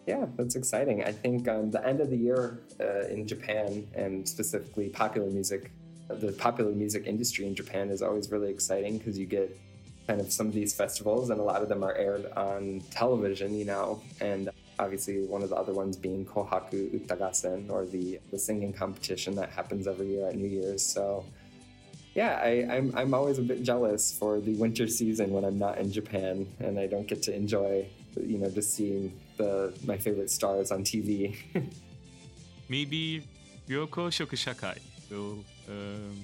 Yeah, that's exciting. I think um, the end of the year uh, in Japan and specifically popular music, the popular music industry in Japan is always really exciting because you get kind of some of these festivals and a lot of them are aired on television, you know, and obviously one of the other ones being Kohaku Uta Gassen or the, the singing competition that happens every year at New Year's. So yeah, I, I'm, I'm always a bit jealous for the winter season when I'm not in Japan and I don't get to enjoy, you know, just seeing the my favorite stars on TV. Maybe Ryoko Shokushakai will um,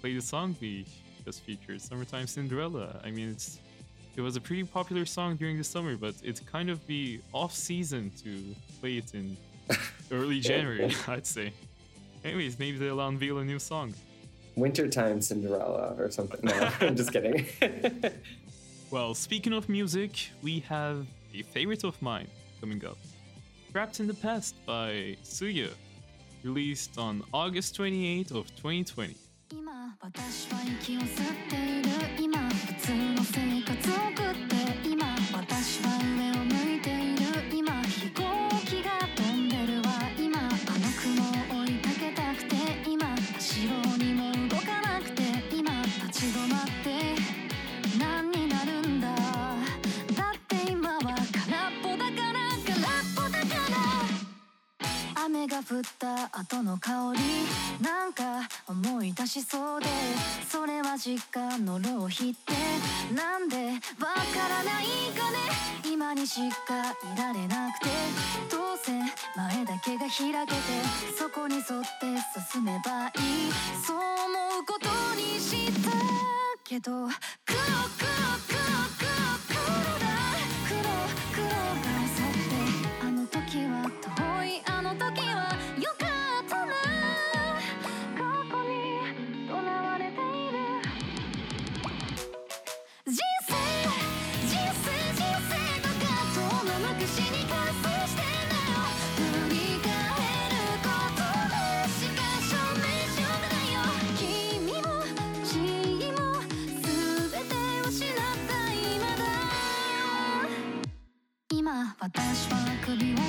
play the song we just featured, Summertime Cinderella. I mean, it's it was a pretty popular song during the summer, but it's kind of be off season to play it in early January, I'd say. Anyways, maybe they'll unveil a new song. Wintertime Cinderella or something. No, I'm just kidding. Well, speaking of music, we have a favorite of mine coming up. Trapped in the Past by Tsuyu, released on August 28th of 2020. 今私は息を吸っている。今普通の生活を送って今私は上を向いている。雨が降った後の香りなんか思い出しそうでそれは実家の浪費ってなんでわからないかね今にしかいられなくてどうせ前だけが開けてそこに沿って進めばいいそう思うことにしたけど私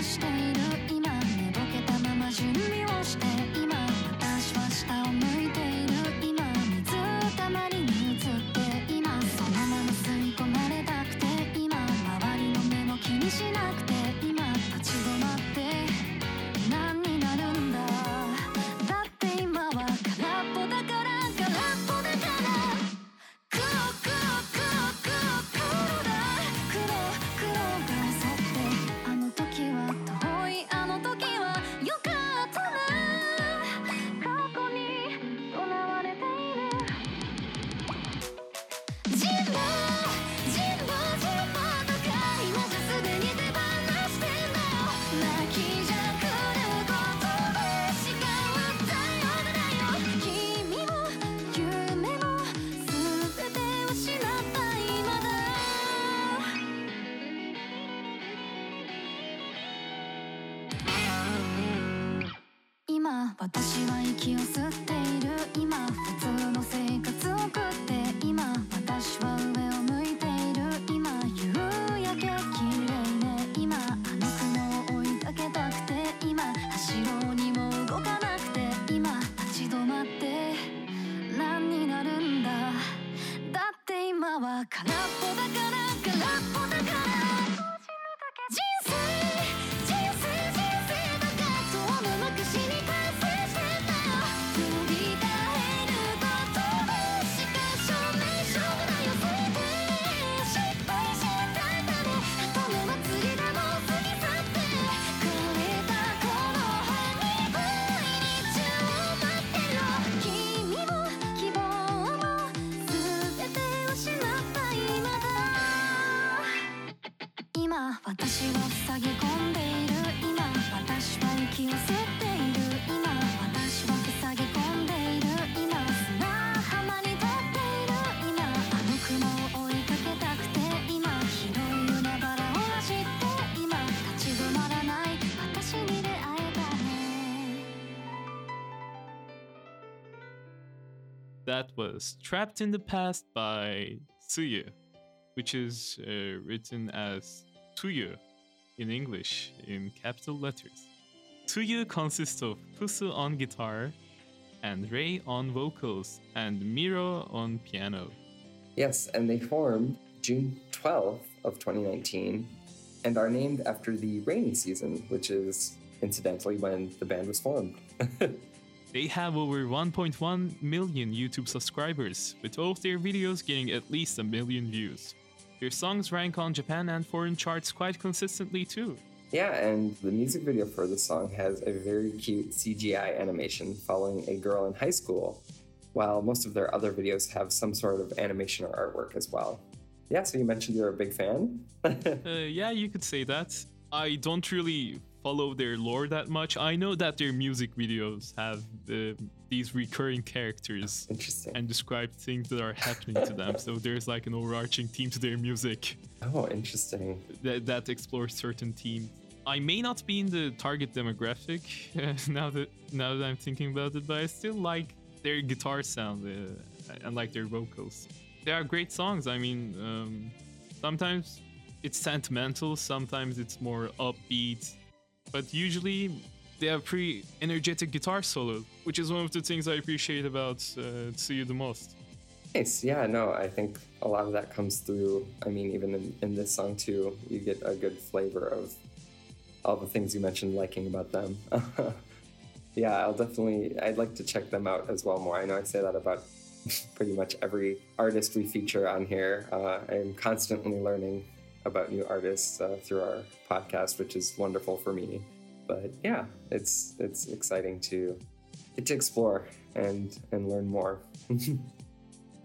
was Trapped in the Past by Tsuyu, which is uh, written as Tuyu in English in capital letters. Tuyu consists of Fusu on guitar and Rei on vocals and Miro on piano. Yes, and they formed June 12th of 2019 and are named after the rainy season, which is incidentally when the band was formed. They have over 1.1 million YouTube subscribers, with all of their videos getting at least a million views. Their songs rank on Japan and foreign charts quite consistently too. yeah, and the music video for the song has a very cute CGI animation following a girl in high school, while most of their other videos have some sort of animation or artwork as well. Yeah, so you mentioned you're a big fan? Uh, yeah, you could say that. I don't really follow their lore that much. I know that their music videos have uh, these recurring characters Interesting. and describe things that are happening to them. So there's like an overarching theme to their music oh, interesting. that, that explores certain themes. I may not be in the target demographic now that now that I'm thinking about it, but I still like their guitar sound uh, and like their vocals. They are great songs. I mean, um, sometimes it's sentimental, sometimes it's more upbeat, but usually they have pretty energetic guitar solo, which is one of the things I appreciate about uh, Tsuyu the most. Nice. Yeah, no, I think a lot of that comes through. I mean, even in, in this song, too, you get a good flavor of all the things you mentioned liking about them. yeah, I'll definitely, I'd like to check them out as well more. I know I say that about pretty much every artist we feature on here. Uh, I'm constantly learning about new artists uh, through our podcast, which is wonderful for me. But yeah, it's it's exciting to to explore and and learn more.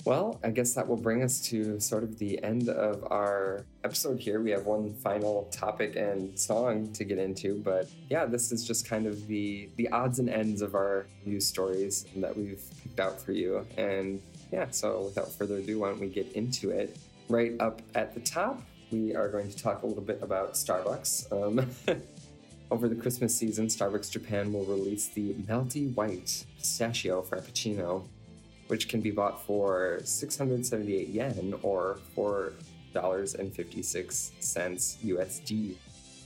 Well, I guess that will bring us to sort of the end of our episode here. We have one final topic and song to get into, but yeah, this is just kind of the the odds and ends of our news stories that we've picked out for you. And yeah, so without further ado, why don't we get into it? Right up at the top, we are going to talk a little bit about Starbucks. Um, over the Christmas season, Starbucks Japan will release the Melty White Pistachio Frappuccino which can be bought for 678 yen or $4.56 USD.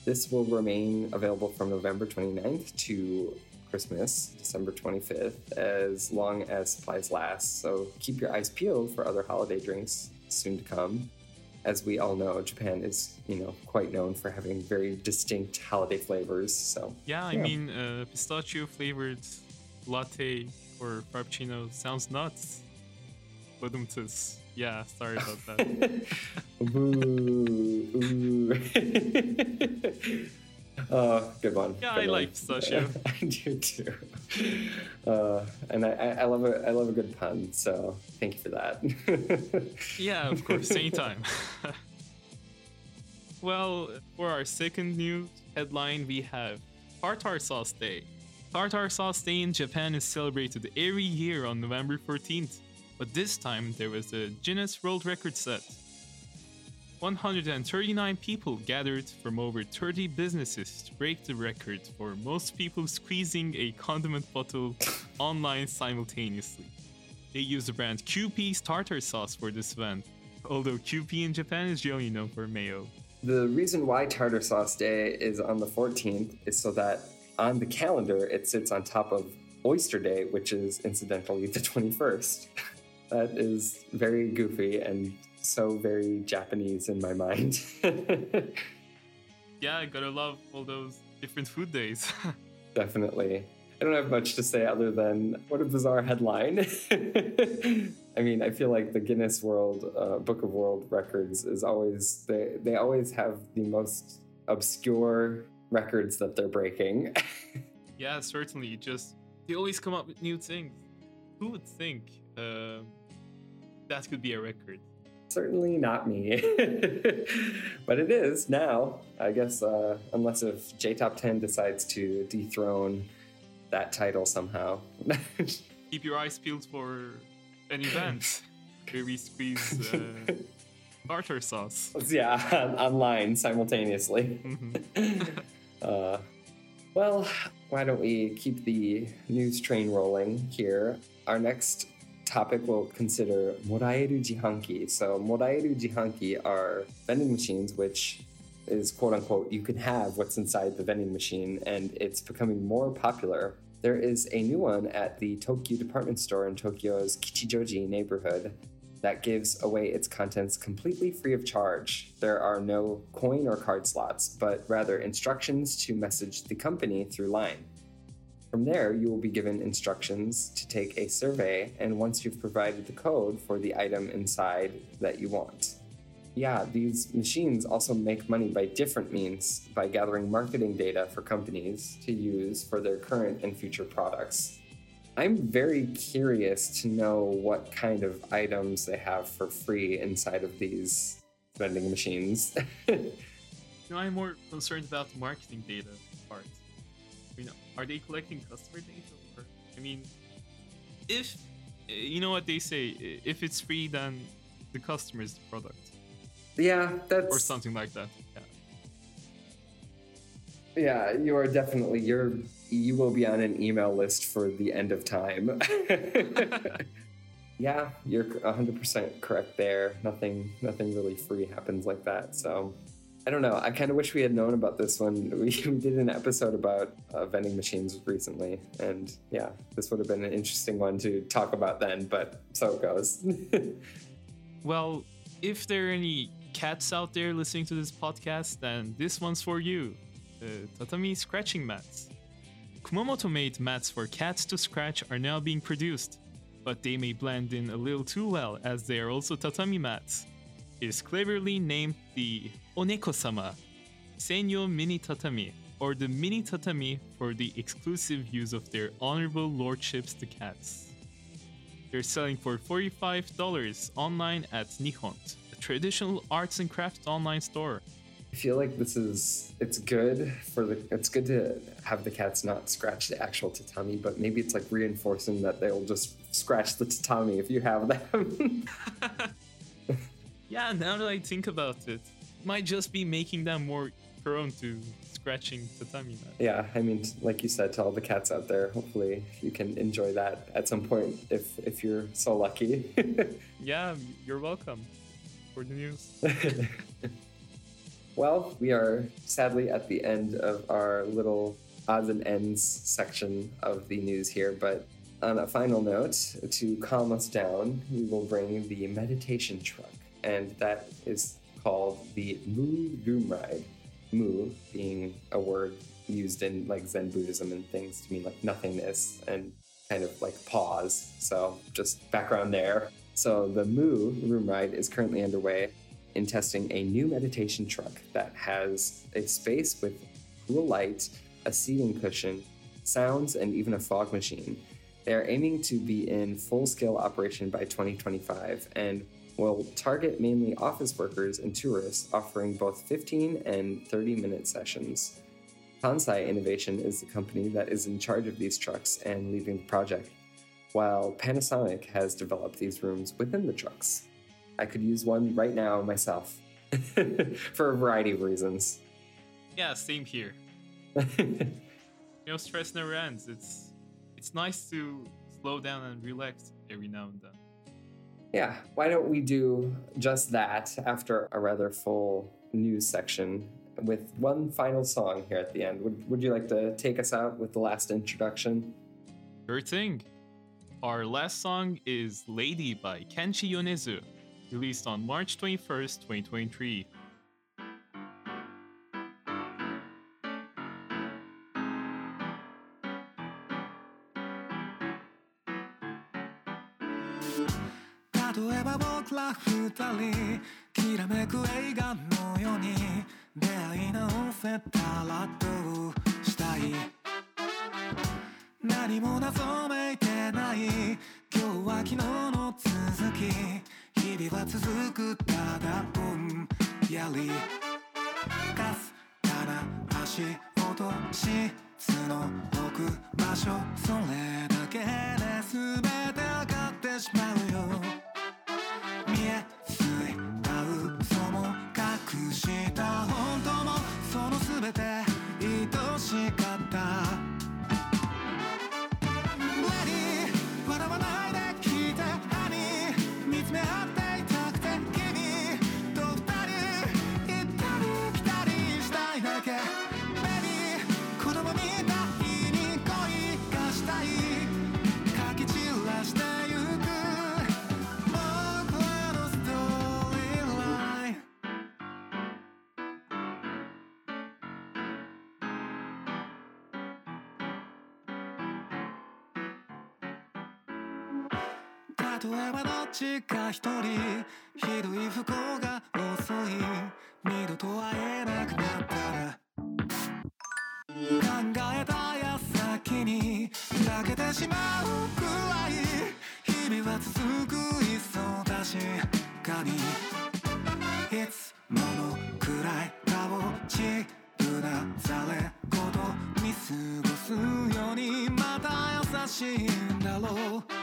This will remain available from November 29th to Christmas, December 25th, as long as supplies last. So keep your eyes peeled for other holiday drinks soon to come. As we all know, Japan is, you know, quite known for having very distinct holiday flavors. So Yeah, I Yeah. mean, uh, pistachio flavored latte or frappuccino sounds nuts. Badumtus. Yeah, sorry about that. Ooh, ooh. oh, good one. Yeah, good I one. like pistachio. I do too. Uh, and I, I, I love a I love a good pun, so thank you for that. yeah, of course, anytime. well, for our second news headline, we have Tartar Sauce Day. Tartar Sauce Day in Japan is celebrated every year on November 14th, but this time there was a Guinness World Record set. 139 people gathered from over 30 businesses to break the record for most people squeezing a condiment bottle online simultaneously. They used the brand Kewpie's tartar sauce for this event, although Kewpie in Japan is generally known for mayo. The reason why Tartar Sauce Day is on the 14th is so that on the calendar it sits on top of Oyster Day, which is incidentally the 21st. that is very goofy and so very Japanese in my mind. Yeah, I gotta love all those different food days. Definitely. I don't have much to say other than what a bizarre headline. I mean, I feel like the Guinness World uh, Book of World Records is always they they always have the most obscure records that they're breaking. yeah, certainly. Just they always come up with new things. Who would think uh, that could be a record? Certainly not me, but it is now. I guess uh, unless if J Top Ten decides to dethrone that title somehow. Keep your eyes peeled for an event where we squeeze uh, tartar sauce. yeah, online simultaneously. Mhm. Uh, well, why don't we keep the news train rolling here? Our next topic we'll consider moraeru jihanki. So, moraeru jihanki are vending machines which is quote unquote you can have what's inside the vending machine and it's becoming more popular. There is a new one at the Tokyu department store in Tokyo's Kichijoji neighborhood that gives away its contents completely free of charge. There are no coin or card slots, but rather instructions to message the company through Line. From there, you will be given instructions to take a survey, and once you've provided the code for the item inside that you want. Yeah, these machines also make money by different means by gathering marketing data for companies to use for their current and future products. I'm very curious to know what kind of items they have for free inside of these vending machines. You know, I'm more concerned about the marketing data part. You know, are they collecting customer data? Or, I mean, if eh, you know what they say, eh, if it's free, then the customer is the product, yeah, that's or something like that. Yeah. Yeah, you are definitely you're you will be on an email list for the end of time. yeah, you're 100% correct there. Nothing nothing really free happens like that. So I don't know. I kind of wish we had known about this one. We, we did an episode about uh, vending machines recently, and yeah, this would have been an interesting one to talk about then. But so it goes. Well, if there are any cats out there listening to this podcast, then this one's for you. Tatami scratching mats. Kumamoto made mats for cats to scratch are now being produced, but they may blend in a little too well as they are also tatami mats. It is cleverly named the Oneko-sama, Senyo Mini Tatami, or the Mini Tatami for the exclusive use of their honorable lordships the cats. They're selling for $45 online at Nihont, a traditional arts and crafts online store. I feel like this is it's good for the it's good to have the cats not scratch the actual tatami, but maybe it's like reinforcing that they'll just scratch the tatami if you have them. Yeah, now that I think about it, it might just be making them more prone to scratching tatami mat. yeah, I mean, like you said, to all the cats out there, hopefully you can enjoy that at some point if if you're so lucky. Yeah, you're welcome for the news. Well, we are sadly at the end of our little odds and ends section of the news here, but on a final note, to calm us down, we will bring the meditation truck, and that is called the Mu Room Ride. Mu being a word used in like Zen Buddhism and things to mean like nothingness and kind of like pause. So just background there. So the Mu Room Ride is currently underway in testing a new meditation truck that has a space with cool light, a seating cushion, sounds, and even a fog machine. They are aiming to be in full scale operation by 2025 and will target mainly office workers and tourists, offering both 15 and 30 minute sessions. Kansai Innovation is the company that is in charge of these trucks and leading the project, while Panasonic has developed these rooms within the trucks. I could use one right now myself. for a variety of reasons. Yeah, same here. You know, stress never ends. It's it's nice to slow down and relax every now and then. Yeah, why don't we do just that after a rather full news section with one final song here at the end? Would, would you like to take us out with the last introduction? Sure thing. Our last song is Lady by Kenshi Yonezu, released on March 21st, 2023. きらめく映画のように出会い直せたらどうしたい。何も謎めいてない今日は昨日の続き。日々は続くただぼんやり。かすかな足音質の置く場所。それだけで全てわかってしまうよ。例えばどっちか一人ひどい不幸が遅い。二度と会えなくなったら。考えた矢先に泣けてしまうくらい日々は続くいっそ確かにいつものくらい顔ちぶなされ。こと見過ごすようにまた優しいんだろう。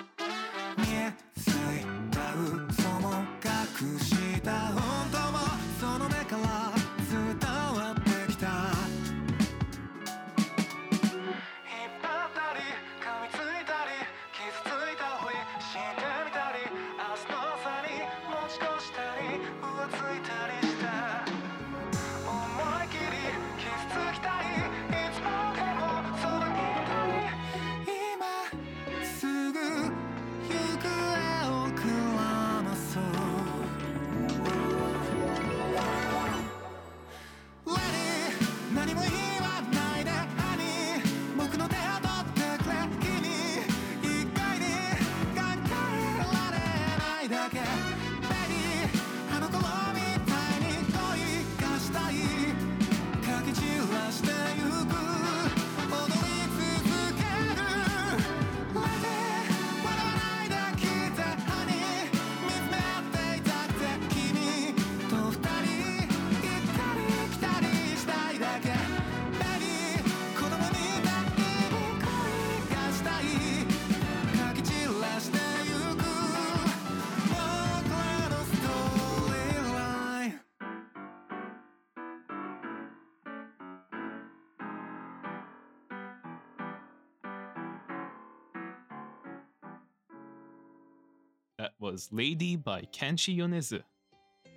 Was Lady by Kenshi Yonezu.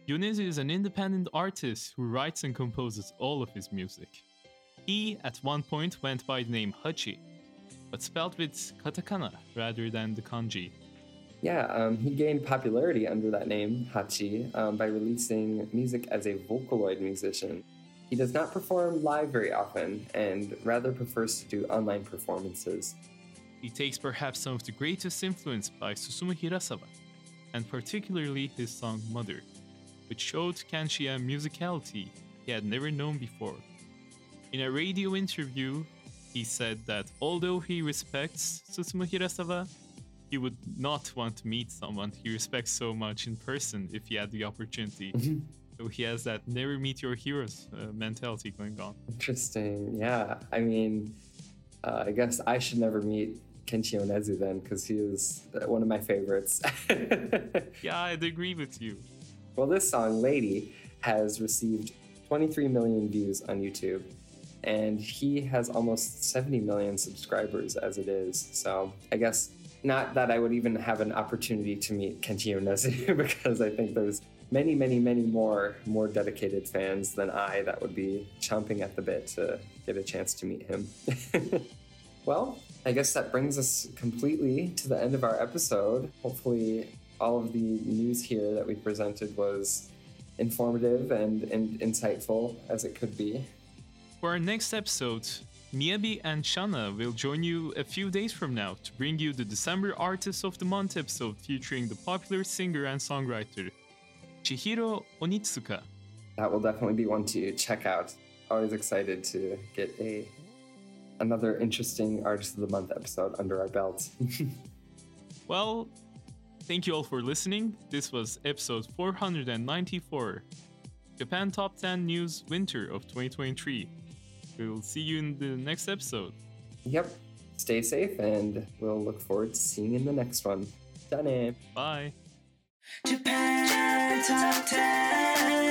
Yonezu is an independent artist who writes and composes all of his music. He, at one point, went by the name Hachi, but spelled with katakana rather than the kanji. Yeah, um, he gained popularity under that name, Hachi, um, by releasing music as a Vocaloid musician. He does not perform live very often and rather prefers to do online performances. He takes perhaps some of the greatest influence by Susumu Hirasawa, and particularly his song Mother, which showed Kenshi a musicality he had never known before. In a radio interview, he said that although he respects Susumu Hirasawa, he would not want to meet someone he respects so much in person if he had the opportunity. so he has that never meet your heroes uh, mentality going on. Interesting. Yeah. I mean, uh, I guess I should never meet Kenshi Yonezu then, because he is uh, one of my favorites. Yeah, I'd agree with you. well, this song, Lady, has received 23 million views on YouTube, and he has almost 70 million subscribers as it is. So I guess not that I would even have an opportunity to meet Kenshi Yonezu because I think there's many, many, many more more dedicated fans than I that would be chomping at the bit to get a chance to meet him. well, I guess that brings us completely to the end of our episode. Hopefully, all of the news here that we presented was informative and, and insightful as it could be. For our next episode, Miyabi and Shana will join you a few days from now to bring you the December Artist of the Month episode featuring the popular singer and songwriter Chihiro Onitsuka. That will definitely be one to check out. Always excited to get a another interesting Artist of the Month episode under our belts. well, thank you all for listening. This was episode 494 Japan Top 10 News Winter of 2023. We will see you in the next episode. Yep. Stay safe, and we'll look forward to seeing you in the next one. Done Bye. Japan Top 10.